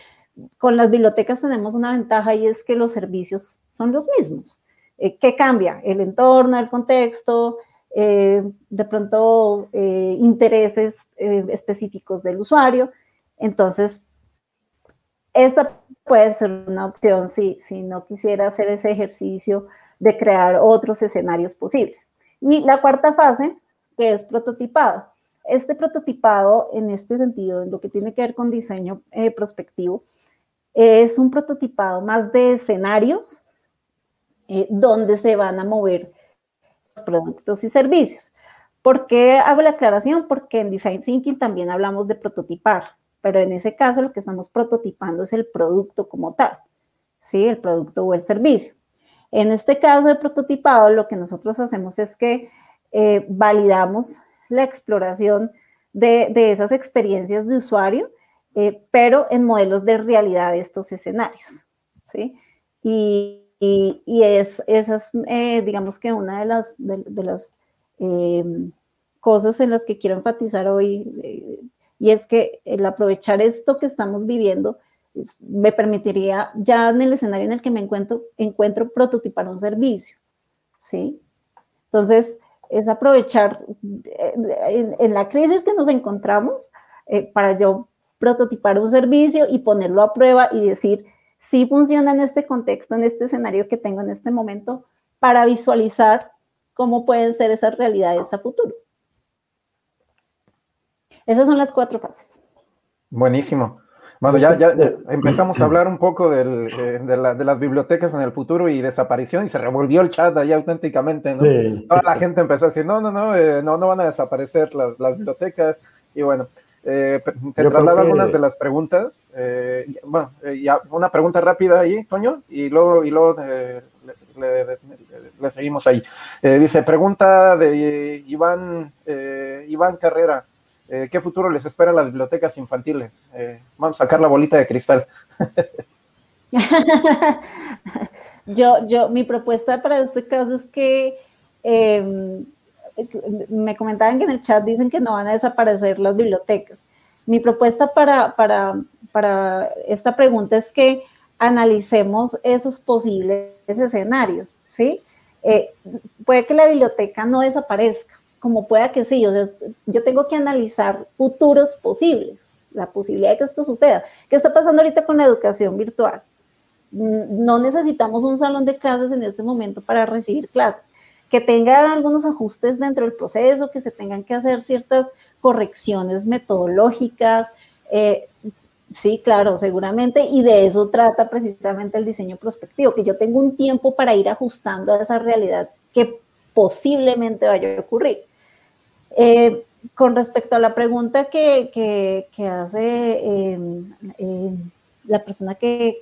Con las bibliotecas tenemos una ventaja y es que los servicios son los mismos. Eh, ¿Qué cambia? El entorno, el contexto, eh, de pronto intereses específicos del usuario. Entonces, esta puede ser una opción si, si no quisiera hacer ese ejercicio de crear otros escenarios posibles. Y la cuarta fase, que es prototipado. Este prototipado, en este sentido, en lo que tiene que ver con diseño eh, prospectivo, es un prototipado más de escenarios eh, donde se van a mover los productos y servicios. ¿Por qué hago la aclaración? Porque en Design Thinking también hablamos de prototipar, pero en ese caso lo que estamos prototipando es el producto como tal, ¿sí? El producto o el servicio. En este caso de prototipado, lo que nosotros hacemos es que eh, validamos la exploración de, esas experiencias de usuario, eh, pero en modelos de realidad de estos escenarios. ¿sí? Y, es, esa es, eh, digamos que una de las, de las cosas en las que quiero enfatizar hoy, y es que el aprovechar esto que estamos viviendo me permitiría ya en el escenario en el que me encuentro, encuentro prototipar un servicio, ¿sí? Entonces, es aprovechar eh, en, la crisis que nos encontramos eh, para yo prototipar un servicio y ponerlo a prueba y decir si funciona en este contexto, en este escenario que tengo en este momento, para visualizar cómo pueden ser esas realidades a futuro. Esas son las cuatro fases. Buenísimo. Bueno, ya, ya, empezamos a hablar un poco del, eh, de, la, de, las bibliotecas en el futuro y desaparición y se revolvió el chat ahí auténticamente, ¿no? Toda la gente empezó a decir, no, no, no, eh, no, no van a desaparecer las, las bibliotecas y bueno, eh, te traslado algunas de las preguntas. bueno, ya, una pregunta rápida ahí, Toño, y luego, y luego le, le, seguimos ahí. dice, pregunta de Iván, Iván Carrera. Eh, ¿Qué futuro les espera a las bibliotecas infantiles? Eh, vamos a sacar la bolita de cristal. yo, yo, mi propuesta para este caso es que em, me comentaban que en el chat dicen que no van a desaparecer las bibliotecas. Mi propuesta para, para, para esta pregunta es que analicemos esos posibles escenarios, ¿sí? Eh, puede que la biblioteca no desaparezca, como pueda que sí, o sea, yo tengo que analizar futuros posibles, la posibilidad de que esto suceda. ¿Qué está pasando ahorita con la educación virtual? Mm, no necesitamos un salón de clases en este momento para recibir clases. Que tenga algunos ajustes dentro del proceso, que se tengan que hacer ciertas correcciones metodológicas. Eh, sí, claro, seguramente. Y de eso trata precisamente el diseño prospectivo, que yo tengo un tiempo para ir ajustando a esa realidad que posiblemente vaya a ocurrir. Eh, con respecto a la pregunta que, hace em, em, la persona que,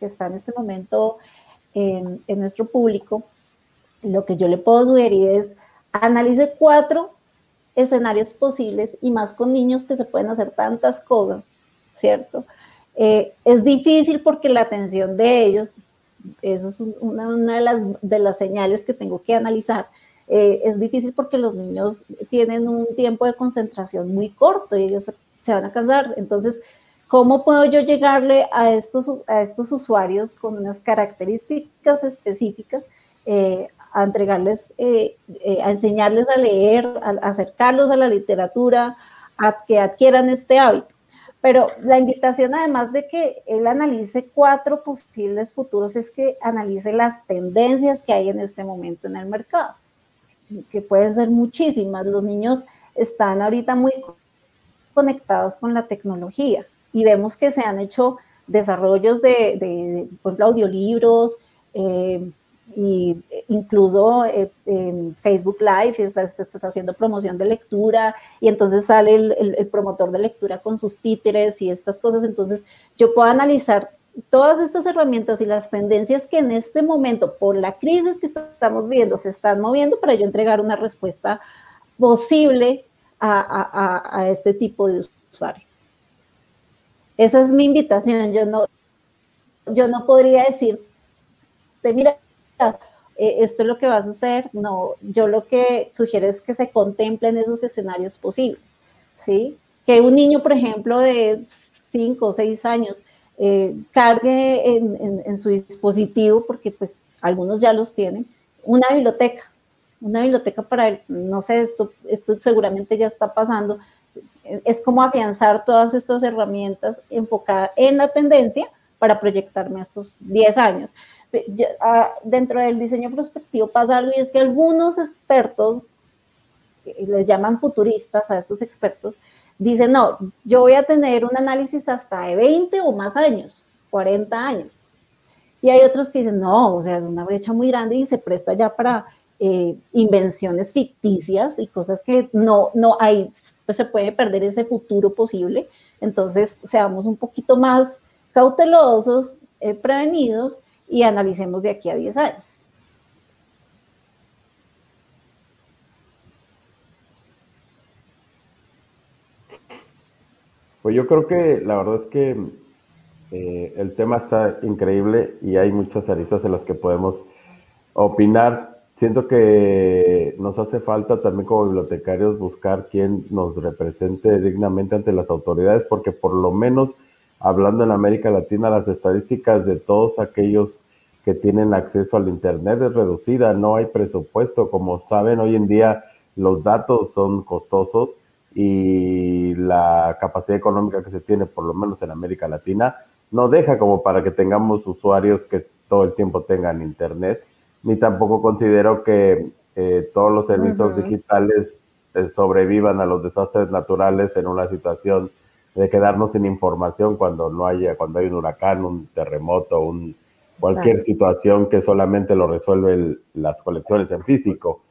está en este momento en, en, nuestro público, lo que yo le puedo sugerir es analice cuatro escenarios posibles y más con niños que se pueden hacer tantas cosas, ¿cierto? Eh, es difícil porque la atención de ellos eso es una, de, las, señales que tengo que analizar. Eh, es difícil porque los niños tienen un tiempo de concentración muy corto y ellos se van a cansar. Entonces, ¿cómo puedo yo llegarle a estos, a estos usuarios con unas características específicas? Eh, a entregarles, eh, a enseñarles a leer, a acercarlos a la literatura, a que adquieran este hábito. Pero la invitación, además de que él analice cuatro posibles futuros, es que analice las tendencias que hay en este momento en el mercado, que pueden ser muchísimas. Los niños están ahorita muy conectados con la tecnología y vemos que se han hecho desarrollos de, por ejemplo, audiolibros, eh, incluso eh, en Facebook Live se está, haciendo promoción de lectura y entonces sale el, el, promotor de lectura con sus títeres y estas cosas. Entonces yo puedo analizar todas estas herramientas y las tendencias que en este momento, por la crisis que estamos viendo, se están moviendo para yo entregar una respuesta posible a, a, a este tipo de usuario. Esa es mi invitación. Yo no, yo no podría decir, mira, eh, esto es lo que va a suceder. No, yo lo que sugiero es que se contemplen esos escenarios posibles, ¿sí? Que un niño, por ejemplo, de 5 o 6 años, eh, cargue en, su dispositivo, porque pues algunos ya los tienen, una biblioteca, una biblioteca para no sé, esto, esto seguramente ya está pasando, es como afianzar todas estas herramientas enfocadas en la tendencia para proyectarme estos 10 años. Ah, dentro del diseño prospectivo pasa algo y es que algunos expertos, eh, les llaman futuristas a estos expertos, dicen, no, yo voy a tener un análisis hasta de 20 o más años, 40 años. Y hay otros que dicen, no, o sea, es una brecha muy grande y se presta ya para eh, invenciones ficticias y cosas que no, no hay, pues se puede perder ese futuro posible. Entonces, seamos un poquito más cautelosos, eh, prevenidos y analicemos de aquí a 10 años. Pues yo creo que la verdad es que eh, el tema está increíble y hay muchas aristas en las que podemos opinar. Siento que nos hace falta también como bibliotecarios buscar quien nos represente dignamente ante las autoridades, porque por lo menos hablando en América Latina, las estadísticas de todos aquellos que tienen acceso al Internet es reducida, no hay presupuesto. Como saben, hoy en día los datos son costosos y la capacidad económica que se tiene, por lo menos en América Latina, no deja como para que tengamos usuarios que todo el tiempo tengan Internet, ni tampoco considero que eh, todos los servicios digitales eh, sobrevivan a los desastres naturales en una situación de quedarnos sin información cuando no haya, cuando hay un huracán, un terremoto, un, cualquier situación que solamente lo resuelve las colecciones en físico.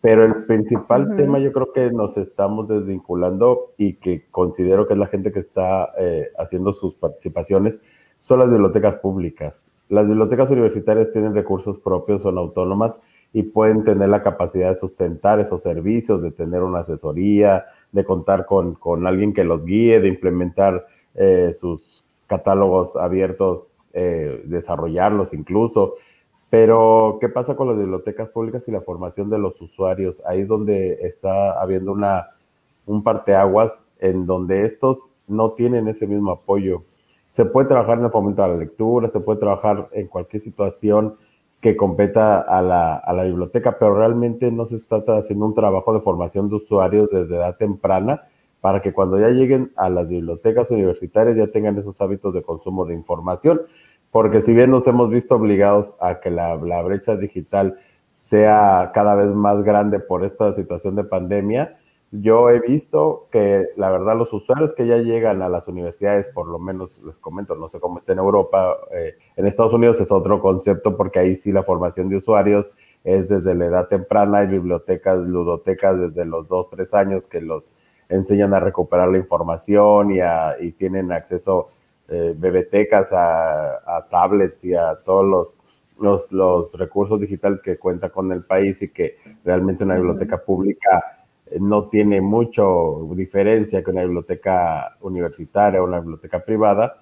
Pero el principal tema yo creo que nos estamos desvinculando y que considero que es la gente que está eh, haciendo sus participaciones son las bibliotecas públicas. Las bibliotecas universitarias tienen recursos propios, son autónomas y pueden tener la capacidad de sustentar esos servicios, de tener una asesoría, de contar con, con alguien que los guíe, de implementar eh, sus catálogos abiertos, eh, desarrollarlos incluso. Pero, ¿qué pasa con las bibliotecas públicas y la formación de los usuarios? Ahí es donde está habiendo una, un parteaguas en donde estos no tienen ese mismo apoyo. Se puede trabajar en el fomento de la lectura, se puede trabajar en cualquier situación que competa a la, a la biblioteca, pero realmente no se está haciendo un trabajo de formación de usuarios desde edad temprana para que cuando ya lleguen a las bibliotecas universitarias ya tengan esos hábitos de consumo de información, porque si bien nos hemos visto obligados a que la, brecha digital sea cada vez más grande por esta situación de pandemia, yo he visto que la verdad los usuarios que ya llegan a las universidades, por lo menos les comento, no sé cómo está en Europa, eh, en Estados Unidos es otro concepto porque ahí sí la formación de usuarios es desde la edad temprana, hay bibliotecas, ludotecas desde los dos, tres años que los enseñan a recuperar la información y, y tienen acceso eh, bebetecas a, a, tablets y a todos los, los, los recursos digitales que cuenta con el país y que realmente una biblioteca pública no tiene mucho diferencia que una biblioteca universitaria o una biblioteca privada,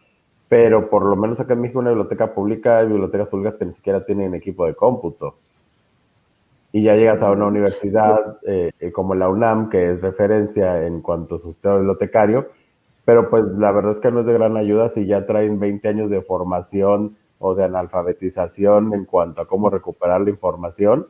pero por lo menos acá en México una biblioteca pública hay bibliotecas públicas que ni siquiera tienen equipo de cómputo. Y ya llegas a una universidad eh, como la UNAM, que es referencia en cuanto a su sistema bibliotecario, pero pues la verdad es que no es de gran ayuda si ya traen 20 años de formación o de analfabetización en cuanto a cómo recuperar la información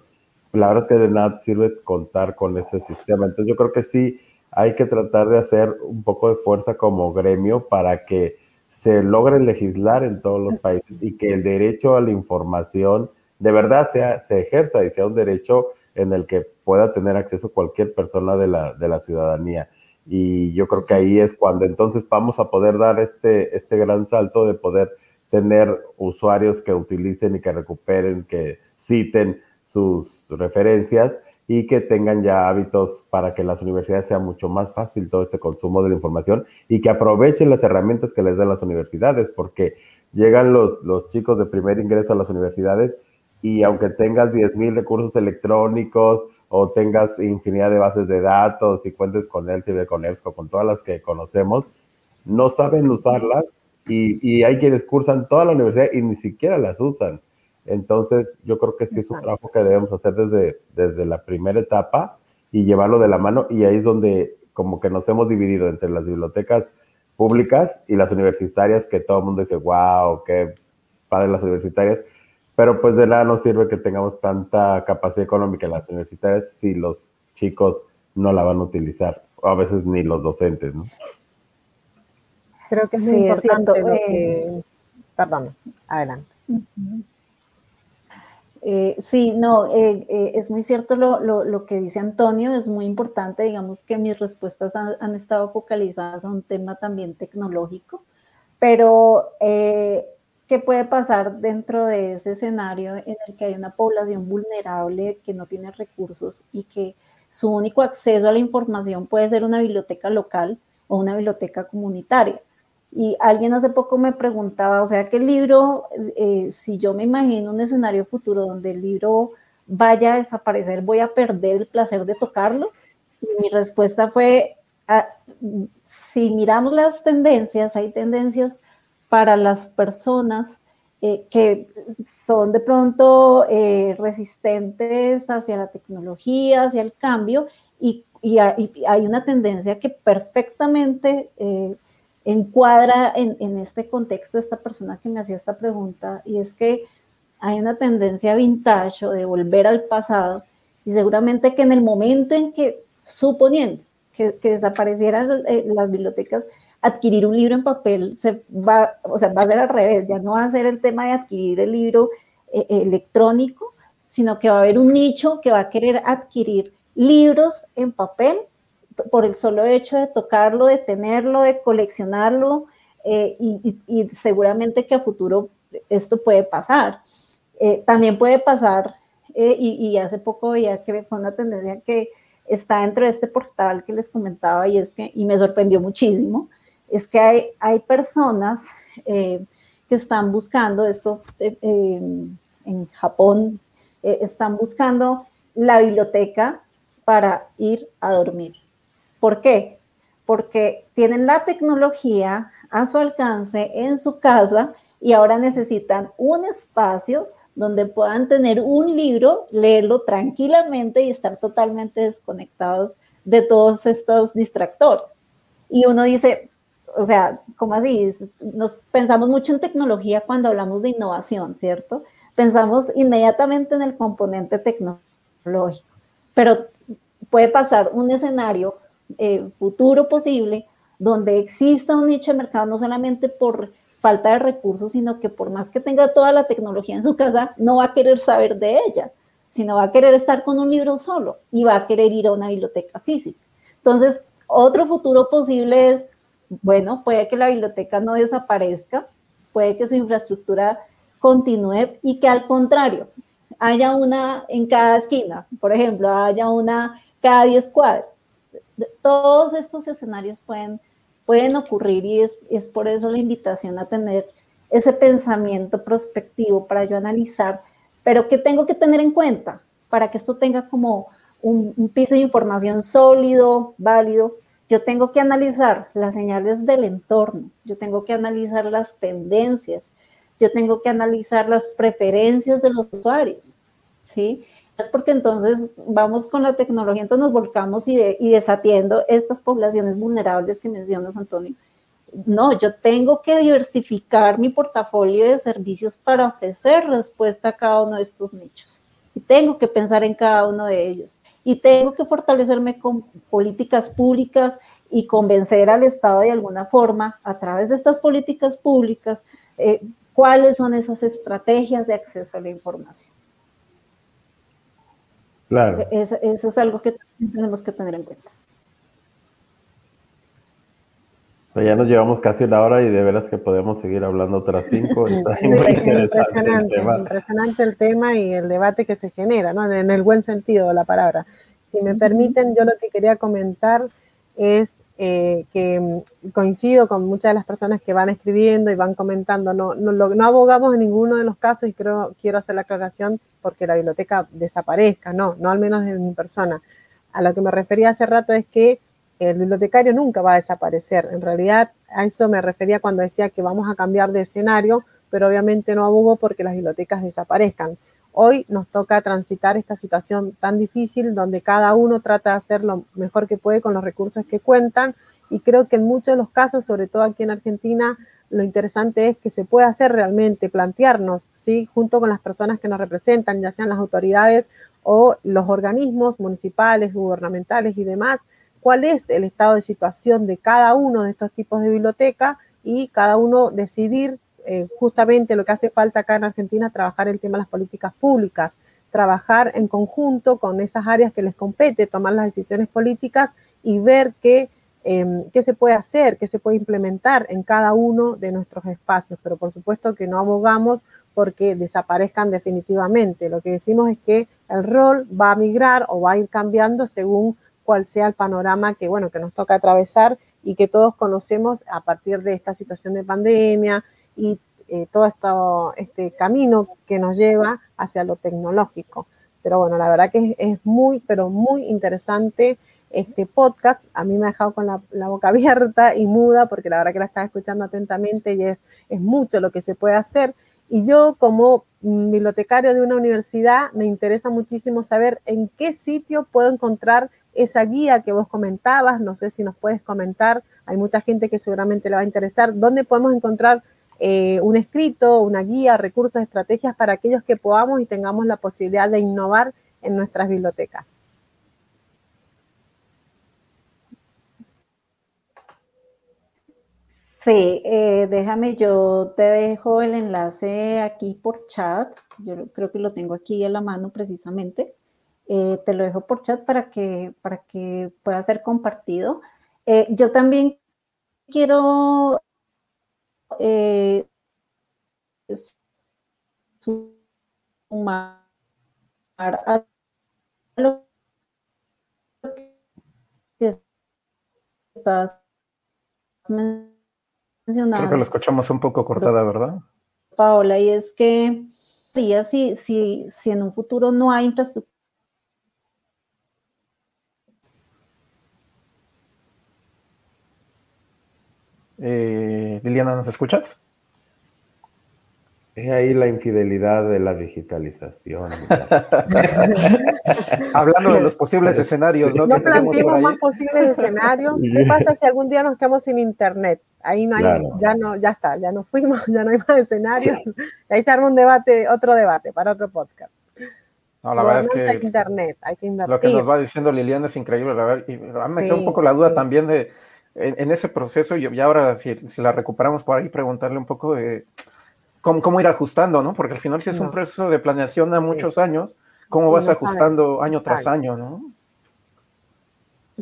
la verdad es que de nada sirve contar con ese sistema. Entonces yo creo que sí hay que tratar de hacer un poco de fuerza como gremio para que se logre legislar en todos los países y que el derecho a la información de verdad sea, se ejerza y sea un derecho en el que pueda tener acceso cualquier persona de la, de la ciudadanía. Y yo creo que ahí es cuando entonces vamos a poder dar este, este gran salto de poder tener usuarios que utilicen y que recuperen, que citen sus referencias y que tengan ya hábitos para que las universidades sea mucho más fácil todo este consumo de la información y que aprovechen las herramientas que les dan las universidades, porque llegan los, los chicos de primer ingreso a las universidades y aunque tengas 10.000 recursos electrónicos o tengas infinidad de bases de datos y cuentes con Elsevier, con EBSCO, con todas las que conocemos, no saben usarlas y, y hay quienes cursan toda la universidad y ni siquiera las usan. Entonces, yo creo que sí es un trabajo que debemos hacer desde, desde la primera etapa y llevarlo de la mano. Y ahí es donde como que nos hemos dividido entre las bibliotecas públicas y las universitarias, que todo el mundo dice, wow, qué padre las universitarias. Pero pues de nada nos sirve que tengamos tanta capacidad económica en las universidades si los chicos no la van a utilizar, o a veces ni los docentes, ¿no? Creo que es muy importante lo que... Perdón, adelante. Eh, sí, no, eh, eh, es muy cierto lo, lo, que dice Antonio, es muy importante, digamos que mis respuestas han, han estado focalizadas a un tema también tecnológico, pero ¿qué puede pasar dentro de ese escenario en el que hay una población vulnerable que no tiene recursos y que su único acceso a la información puede ser una biblioteca local o una biblioteca comunitaria? Y alguien hace poco me preguntaba, o sea, que el libro, eh, si yo me imagino un escenario futuro donde el libro vaya a desaparecer, voy a perder el placer de tocarlo. Y mi respuesta fue, ah, si miramos las tendencias, hay tendencias para las personas eh, que son de pronto eh, resistentes hacia la tecnología, hacia el cambio, y, y, hay una tendencia que perfectamente encuadra en, este contexto esta persona que me hacía esta pregunta, y es que hay una tendencia vintage o de volver al pasado, y seguramente que en el momento en que, suponiendo que, desaparecieran eh, las bibliotecas, adquirir un libro en papel se va, o sea, va a ser al revés, ya no va a ser el tema de adquirir el libro eh, electrónico, sino que va a haber un nicho que va a querer adquirir libros en papel por el solo hecho de tocarlo, de tenerlo, de coleccionarlo, eh, y, seguramente que a futuro esto puede pasar. Eh, también puede pasar, eh, y, hace poco veía que fue una tendencia que está dentro de este portal que les comentaba, y es que, y me sorprendió muchísimo, es que hay, personas que están buscando esto en Japón, están buscando la biblioteca para ir a dormir. ¿Por qué? Porque tienen la tecnología a su alcance en su casa y ahora necesitan un espacio donde puedan tener un libro, leerlo tranquilamente y estar totalmente desconectados de todos estos distractores. Y uno dice, o sea, ¿cómo así? Nos pensamos mucho en tecnología cuando hablamos de innovación, ¿cierto? Pensamos inmediatamente en el componente tecnológico, pero puede pasar un escenario eh, futuro posible donde exista un nicho de mercado no solamente por falta de recursos, sino que por más que tenga toda la tecnología en su casa, no va a querer saber de ella, sino va a querer estar con un libro solo y va a querer ir a una biblioteca física. Entonces, otro futuro posible es, bueno, puede que la biblioteca no desaparezca, puede que su infraestructura continúe y que al contrario, haya una en cada esquina, por ejemplo, haya una cada 10 cuadras todos estos escenarios pueden, pueden ocurrir y es, es por eso la invitación a tener ese pensamiento prospectivo para yo analizar, pero ¿qué tengo que tener en cuenta para que esto tenga como un, un, piso de información sólido, válido? Yo tengo que analizar las señales del entorno, yo tengo que analizar las tendencias, yo tengo que analizar las preferencias de los usuarios, ¿sí? es porque entonces vamos con la tecnología, entonces nos volcamos y, desatiendo estas poblaciones vulnerables que mencionas, Antonio. No, yo tengo que diversificar mi portafolio de servicios para ofrecer respuesta a cada uno de estos nichos. Y tengo que pensar en cada uno de ellos. Y tengo que fortalecerme con políticas públicas y convencer al Estado de alguna forma, a través de estas políticas públicas, eh, cuáles son esas estrategias de acceso a la información. Claro. Eso, es algo que tenemos que tener en cuenta. Ya nos llevamos casi una hora y de veras que podemos seguir hablando otras cinco. Está muy impresionante, el tema. impresionante el tema y el debate que se genera, ¿no? En el buen sentido de la palabra. Si me permiten, yo lo que quería comentar es eh, que mm, coincido con muchas de las personas que van escribiendo y van comentando, no, no, no, abogamos en ninguno de los casos y creo, quiero hacer la aclaración porque la biblioteca desaparezca, no, no al menos de mi persona. A lo que me refería hace rato es que el bibliotecario nunca va a desaparecer. En realidad, a eso me refería cuando decía que vamos a cambiar de escenario, pero obviamente no abogo porque las bibliotecas desaparezcan. Hoy nos toca transitar esta situación tan difícil donde cada uno trata de hacer lo mejor que puede con los recursos que cuentan y creo que en muchos de los casos, sobre todo aquí en Argentina, lo interesante es que se puede hacer realmente, plantearnos, ¿sí? junto con las personas que nos representan, ya sean las autoridades o los organismos municipales, gubernamentales y demás, cuál es el estado de situación de cada uno de estos tipos de biblioteca y cada uno decidir eh, justamente lo que hace falta acá en Argentina, trabajar el tema de las políticas públicas, trabajar en conjunto con esas áreas que les compete, tomar las decisiones políticas y ver qué, em, qué se puede hacer, qué se puede implementar en cada uno de nuestros espacios. Pero por supuesto que no abogamos porque desaparezcan definitivamente. Lo que decimos es que el rol va a migrar o va a ir cambiando según cuál sea el panorama que, bueno, que nos toca atravesar y que todos conocemos a partir de esta situación de pandemia, y eh, todo este camino que nos lleva hacia lo tecnológico. Pero bueno, la verdad que es, muy, pero muy interesante este podcast. A mí me ha dejado con la, boca abierta y muda porque la verdad que la estaba escuchando atentamente y es, es mucho lo que se puede hacer. Y yo como bibliotecario de una universidad me interesa muchísimo saber en qué sitio puedo encontrar esa guía que vos comentabas. No sé si nos puedes comentar. Hay mucha gente que seguramente le va a interesar. ¿Dónde podemos encontrar eh, un escrito, una guía, recursos, estrategias para aquellos que podamos y tengamos la posibilidad de innovar en nuestras bibliotecas. Sí, eh, déjame, yo te dejo el enlace aquí por chat. Yo creo que lo tengo aquí a la mano precisamente. Eh, te lo dejo por chat para que, para que pueda ser compartido. yo también quiero eh, sumar a lo que estás mencionando. Creo que lo escuchamos un poco cortada, ¿verdad? Paola, y es que si, si, si en un futuro no hay infraestructura ¿nos escuchas? Es ahí la infidelidad de la digitalización. Hablando de los posibles escenarios, ¿no? No planteemos más posibles escenarios. ¿Qué pasa si algún día nos quedamos sin internet? Ahí no hay, ya no, ya está, ya nos fuimos, ya no hay más escenarios. Ahí se arma un debate, otro debate para otro podcast. No, la verdad es que hay internet, hay que invertir. Lo que nos va diciendo Liliana es increíble. La verdad, y me queda un poco la duda también de en, ese proceso, y, ahora si, la recuperamos por ahí, preguntarle un poco de cómo, ir ajustando, ¿no? Porque al final si es un proceso de planeación a muchos años, ¿cómo vas ajustando año tras año, no?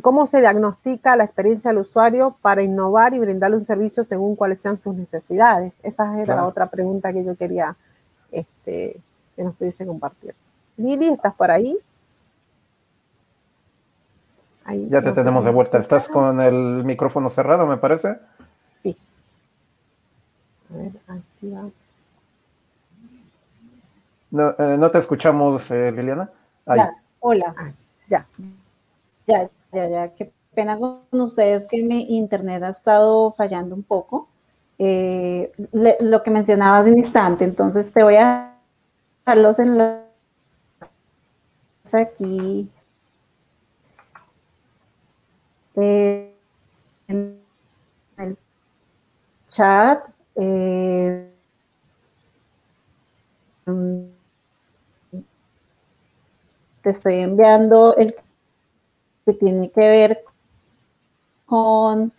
¿Cómo se diagnostica la experiencia del usuario para innovar y brindarle un servicio según cuáles sean sus necesidades? Esa era la otra pregunta que yo quería este, que nos pudiese compartir. Lili, ¿estás por ahí? Ya te tenemos de vuelta. ¿Estás con el micrófono cerrado, me parece? Sí. A ver, activa. No, eh, no te escuchamos, eh, Liliana. hola. Ah, ya. Ya, ya, ya. Qué pena con ustedes que mi internet ha estado fallando un poco. Eh, lo que mencionabas en instante, entonces te voy a dejar los enlaces aquí en el chat. Eh, te estoy enviando el que tiene que ver con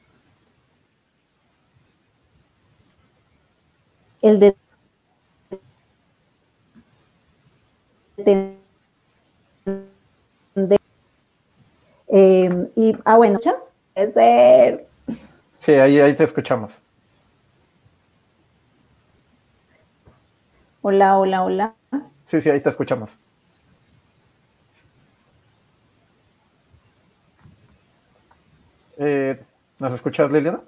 el de, eh, y, ah, bueno, es. Sí, ahí, ahí te escuchamos. Hola, hola, hola. Sí, sí, ahí te escuchamos. Eh, ¿Nos escuchas, Liliana?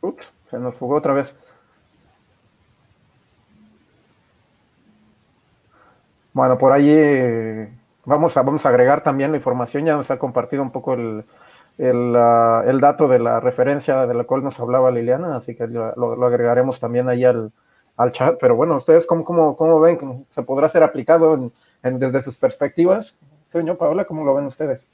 Ups, se nos fugó otra vez. Bueno, por ahí vamos, a, vamos a agregar también la información, ya nos ha compartido un poco el, el, el dato de la referencia de la cual nos hablaba Liliana, así que lo, agregaremos también ahí al, al, chat. Pero bueno, ¿ustedes cómo, cómo, cómo ven? ¿Se podrá ser aplicado en, desde sus perspectivas? Señor Paola, ¿cómo lo ven ustedes?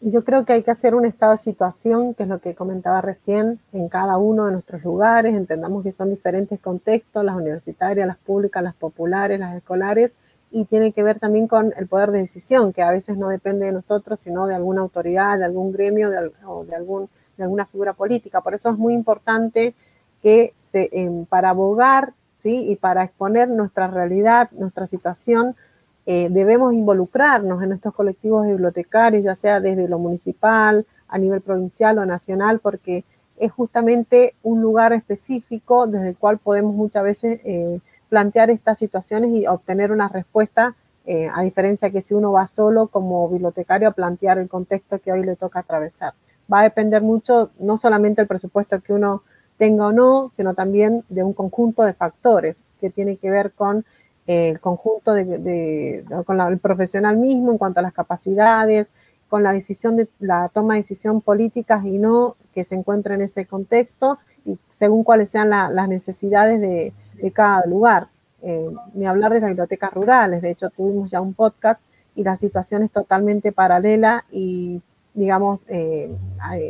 Yo creo que hay que hacer un estado de situación, que es lo que comentaba recién, en cada uno de nuestros lugares. Entendamos que son diferentes contextos, las universitarias, las públicas, las populares, las escolares, y tiene que ver también con el poder de decisión, que a veces no depende de nosotros, sino de alguna autoridad, de algún gremio de, o de, algún, de alguna figura política. Por eso es muy importante que se, eh, para abogar ¿sí? y para exponer nuestra realidad, nuestra situación, eh, debemos involucrarnos en estos colectivos bibliotecarios, ya sea desde lo municipal, a nivel provincial o nacional, porque es justamente un lugar específico desde el cual podemos muchas veces eh, plantear estas situaciones y obtener una respuesta, eh, a diferencia que si uno va solo como bibliotecario a plantear el contexto que hoy le toca atravesar. Va a depender mucho, no solamente el presupuesto que uno tenga o no, sino también de un conjunto de factores que tiene que ver con eh, el conjunto de, con la, el profesional mismo en cuanto a las capacidades, con la decisión de la toma de decisión políticas y no que se encuentre en ese contexto y según cuáles sean la, las necesidades de, de cada lugar. Eh, ni hablar de las bibliotecas rurales, de hecho tuvimos ya un podcast y la situación es totalmente paralela y digamos, eh,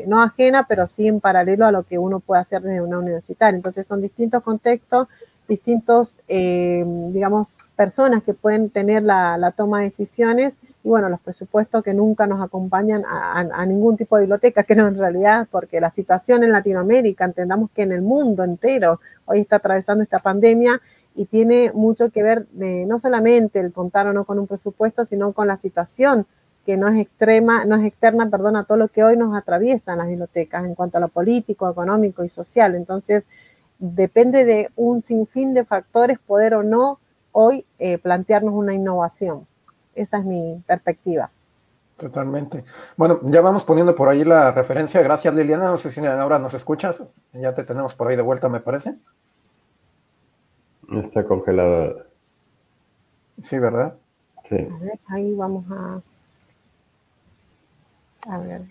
no ajena, pero sí en paralelo a lo que uno puede hacer desde una universitaria. Entonces son distintos contextos, distintos, eh, digamos, personas que pueden tener la, la, toma de decisiones y bueno, los presupuestos que nunca nos acompañan a, ningún tipo de biblioteca, que no en realidad, porque la situación en Latinoamérica, entendamos que en el mundo entero hoy está atravesando esta pandemia y tiene mucho que ver de, no solamente el contar o no con un presupuesto, sino con la situación que no es extrema, no es externa, perdón, a todo lo que hoy nos atraviesa en las bibliotecas en cuanto a lo político, económico y social. Entonces, depende de un sinfín de factores poder o no hoy eh, plantearnos una innovación. Esa es mi perspectiva. Totalmente. Bueno, ya vamos poniendo por ahí la referencia. Gracias, Liliana. No sé si ahora nos escuchas. Ya te tenemos por ahí de vuelta, me parece. Está congelada. Sí, ¿verdad? Sí. A ver, ahí vamos a. A ver.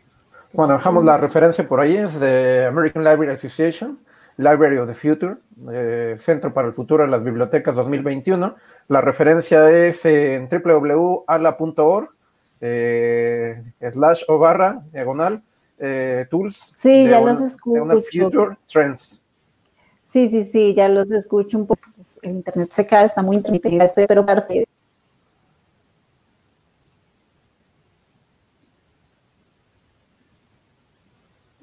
Bueno, dejamos la referencia por ahí. Es de American Library Association. Library of the Future, eh, Centro para el Futuro de las Bibliotecas 2021. La referencia es en www.ala.org eh, slash o barra diagonal eh, tools. Sí, ya los escucho. Future Trends. Sí, sí, sí, ya los escucho un poco. El internet se cae, está muy intermitente, estoy, pero parte.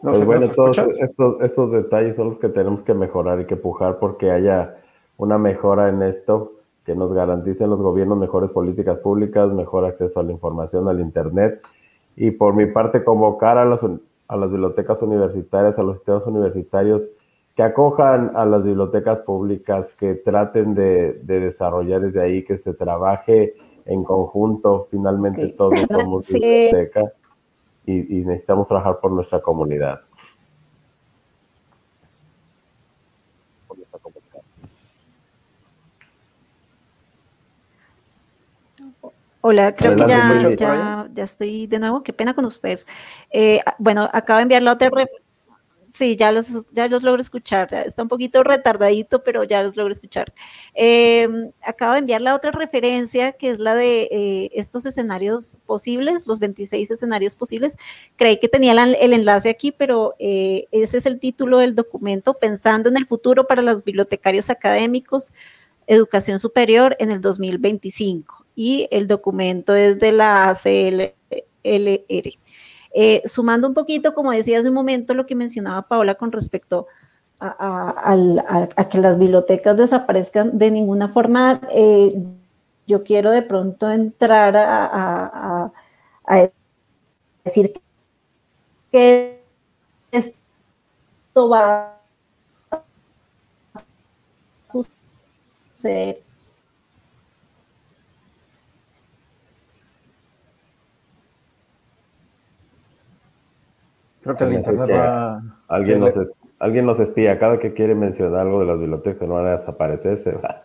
No pues bueno, todos estos, estos detalles son los que tenemos que mejorar y que pujar porque haya una mejora en esto, que nos garanticen los gobiernos mejores políticas públicas, mejor acceso a la información, al Internet. Y por mi parte, convocar a las, a las bibliotecas universitarias, a los sistemas universitarios, que acojan a las bibliotecas públicas, que traten de, de desarrollar desde ahí, que se trabaje en conjunto. Finalmente, okay. todos somos sí. biblioteca y, y necesitamos trabajar por nuestra comunidad. Hola, creo que ya, ya, ya, estoy de nuevo. Qué pena con ustedes. Eh, bueno, acabo de enviar la otra. Sí, ya los, ya los logro escuchar. Está un poquito retardadito, pero ya los logro escuchar. Eh, acabo de enviar la otra referencia, que es la de eh, estos escenarios posibles, los 26 escenarios posibles. Creí que tenía el enlace aquí, pero eh, ese es el título del documento, Pensando en el futuro para los bibliotecarios académicos, educación superior en el 2025. Y el documento es de la ACLR. Eh, sumando un poquito, como decía hace un momento, lo que mencionaba Paola con respecto a, que las bibliotecas desaparezcan de ninguna forma, eh, yo quiero de pronto entrar a, decir que esto va a suceder. Creo que el Parece internet que va. Alguien, sí, nos, le- alguien nos espía. Cada que quiere mencionar algo de las bibliotecas no van a desaparecer, se va.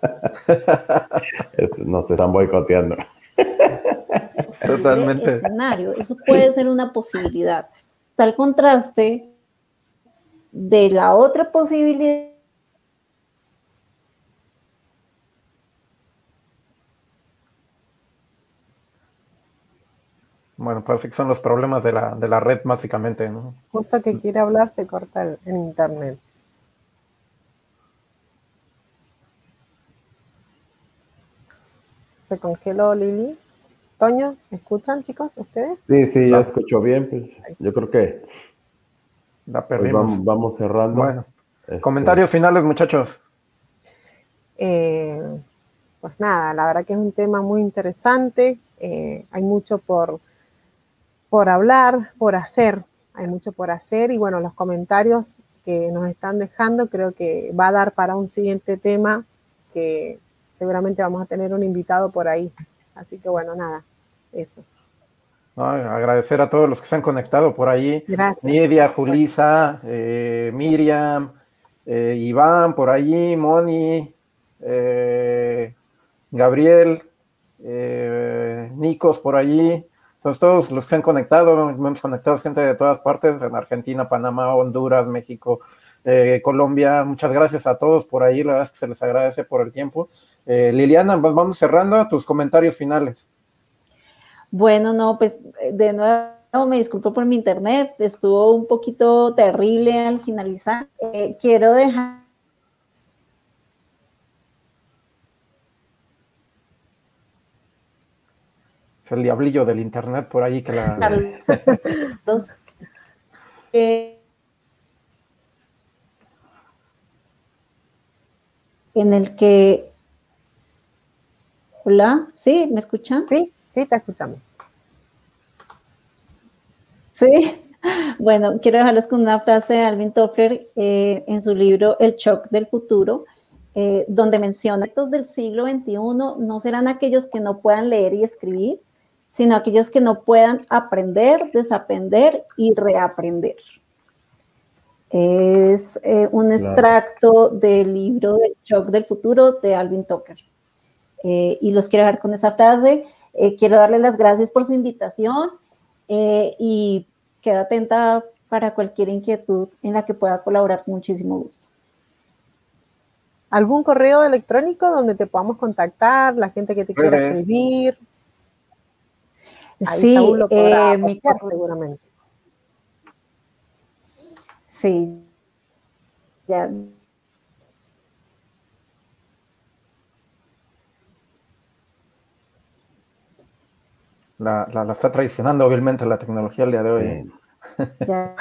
Es- nos están boicoteando. Totalmente. escenario. Eso puede ser una posibilidad. Tal contraste de la otra posibilidad. Bueno, parece que son los problemas de la, de la red, básicamente, ¿no? Justo que quiere hablar se corta el- en internet. Se congeló Lili. Toño, ¿me escuchan chicos ustedes? Sí, sí, ya No. escucho bien. Pues yo creo que La pues, perdimos. vamos, vamos cerrando. Bueno, Este, comentarios finales, muchachos. Eh, pues nada, la verdad que es un tema muy interesante. eh, hay mucho por, por hablar, por hacer. Hay mucho por hacer y bueno, los comentarios que nos están dejando creo que va a dar para un siguiente tema que seguramente vamos a tener un invitado por ahí. Así que bueno, nada, eso. ¿no? Agradecer a todos los que se han conectado por ahí. Gracias. Nidia, Julisa, eh, Miriam, eh, Iván por allí, Moni, eh, Gabriel, Nicos por allí. Entonces todos los que se han conectado, hemos conectado gente de todas partes, en Argentina, Panamá, Honduras, México, eh, Colombia. Muchas gracias a todos por ahí, la verdad es que se les agradece por el tiempo. Eh, Liliana, pues vamos cerrando tus comentarios finales. Bueno, no, pues de nuevo me disculpo por mi internet, estuvo un poquito terrible al finalizar. Eh, quiero dejar Es el diablillo del internet por ahí que la... Eh, en el que... Hola, ¿sí? ¿Me escuchan? Sí, sí, te escuchamos. Sí. Bueno, quiero dejarlos con una frase de Alvin Toffler eh, en su libro El shock del futuro, eh, donde menciona que los del siglo XXI no serán aquellos que no puedan leer y escribir, sino aquellos que no puedan aprender, desaprender y reaprender. Es eh, un Claro. extracto del libro El shock del futuro de Alvin Toffler. Eh, y los quiero dejar con esa frase. Eh, quiero darles las gracias por su invitación eh, y quedo atenta para cualquier inquietud en la que pueda colaborar con muchísimo gusto. ¿Algún correo electrónico donde te podamos contactar, la gente que te quiera escribir? Ahí sí, Saúl lo podrá eh, mi correo- seguramente. sí, ya, La, la- la está traicionando obviamente la tecnología el día de hoy. ¿eh? eh, ya.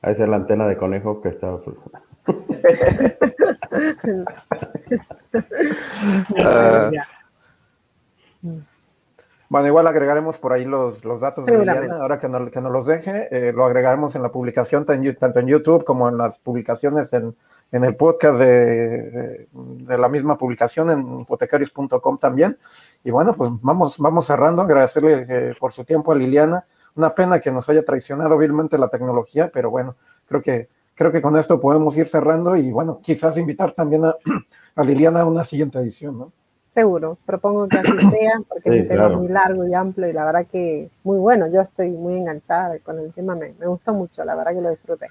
Ahí es la antena de conejo que está. Ya. Bueno, igual agregaremos por ahí los, los datos de. Liliana, ahora que, no- que nos los deje, eh, lo agregaremos en la publicación tan- tanto en YouTube como en las publicaciones en, en el podcast de, de la misma publicación en hipotecarios.com también. Y bueno, pues vamos, vamos cerrando, agradecerle eh, por su tiempo a Liliana. Una pena que nos haya traicionado vilmente la tecnología, pero bueno, creo que, creo que con esto podemos ir cerrando y bueno, quizás invitar también a, a Liliana a una siguiente edición, ¿no? Seguro, propongo que así sea, porque Sí, es un tema claro. muy largo y amplio y la verdad que muy bueno. Yo estoy muy enganchada con el tema, me, me gustó mucho, la verdad que lo disfruté.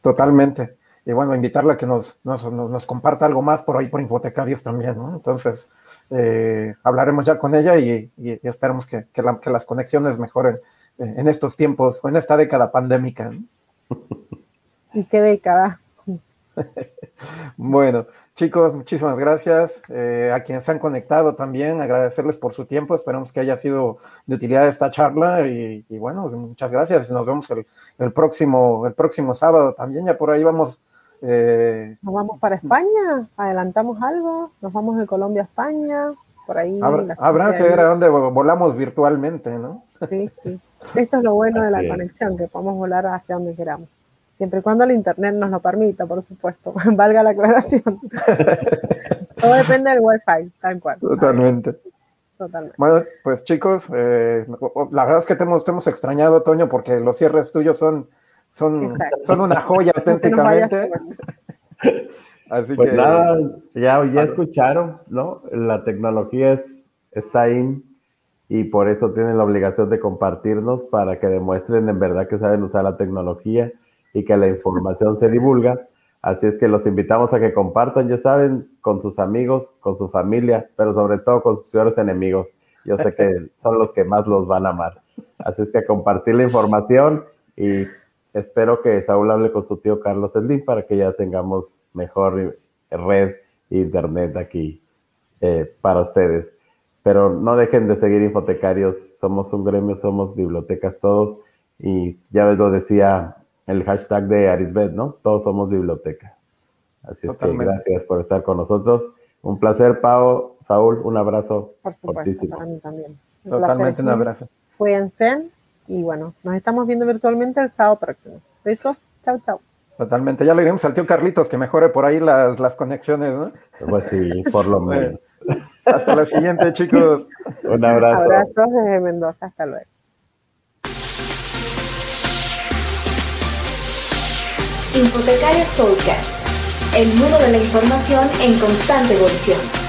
Totalmente. Y bueno, invitarla a que nos, nos, nos- nos comparta algo más por ahí por Infotecarios también, ¿no? Entonces, eh, hablaremos ya con ella y, y- y esperemos que, que la- que las conexiones mejoren en estos tiempos o en esta década pandémica. ¿no? Y qué década. Bueno, chicos, muchísimas gracias. Eh, a quienes se han conectado también, agradecerles por su tiempo. Esperamos que haya sido de utilidad esta charla y, y bueno, muchas gracias. Nos vemos el, el próximo, el próximo sábado también. Ya por ahí vamos. eh, Nos vamos para España, adelantamos algo, nos vamos de Colombia a España, por ahí. Habrá, que ver a dónde volamos virtualmente, ¿no? Sí, sí. Esto es lo bueno de la conexión, que podemos volar hacia donde queramos. Siempre y cuando el Internet nos lo permita, por supuesto. Valga la aclaración. Todo depende del Wi-Fi, tal cual. Totalmente. Totalmente. Bueno, pues chicos, eh, la verdad es que te hemos, te hemos extrañado, Toño, porque los cierres tuyos son, son, son una joya auténticamente. Así pues que nada, ya, ya escucharon, ¿no? La tecnología es, está ahí y por eso tienen la obligación de compartirnos para que demuestren en verdad que saben usar la tecnología y que la información se divulga. Así es que los invitamos a que compartan, ya saben, con sus amigos, con su familia, pero sobre todo con sus peores enemigos. Yo sé que son los que más los van a amar. Así es que compartir la información y espero que Saúl hable con su tío Carlos Slim para que ya tengamos mejor red internet aquí eh, para ustedes. Pero no dejen de seguir Infotecarios, somos un gremio, somos bibliotecas todos y ya lo decía el hashtag de Arisbet, ¿no? Todos somos biblioteca. Así es que gracias por estar con nosotros. Un placer, Pau, Saúl, un abrazo. Por supuesto, para mí también. Totalmente un abrazo. Cuídense y bueno, nos estamos viendo virtualmente el sábado próximo. Besos, chau, chau. Totalmente, ya le diremos al tío Carlitos que mejore por ahí las, las conexiones, ¿no? Pues sí, por lo menos. Hasta la siguiente, chicos. Un abrazo. Abrazos desde Mendoza, hasta luego. Infotecarios Podcast, el mundo de la información en constante evolución.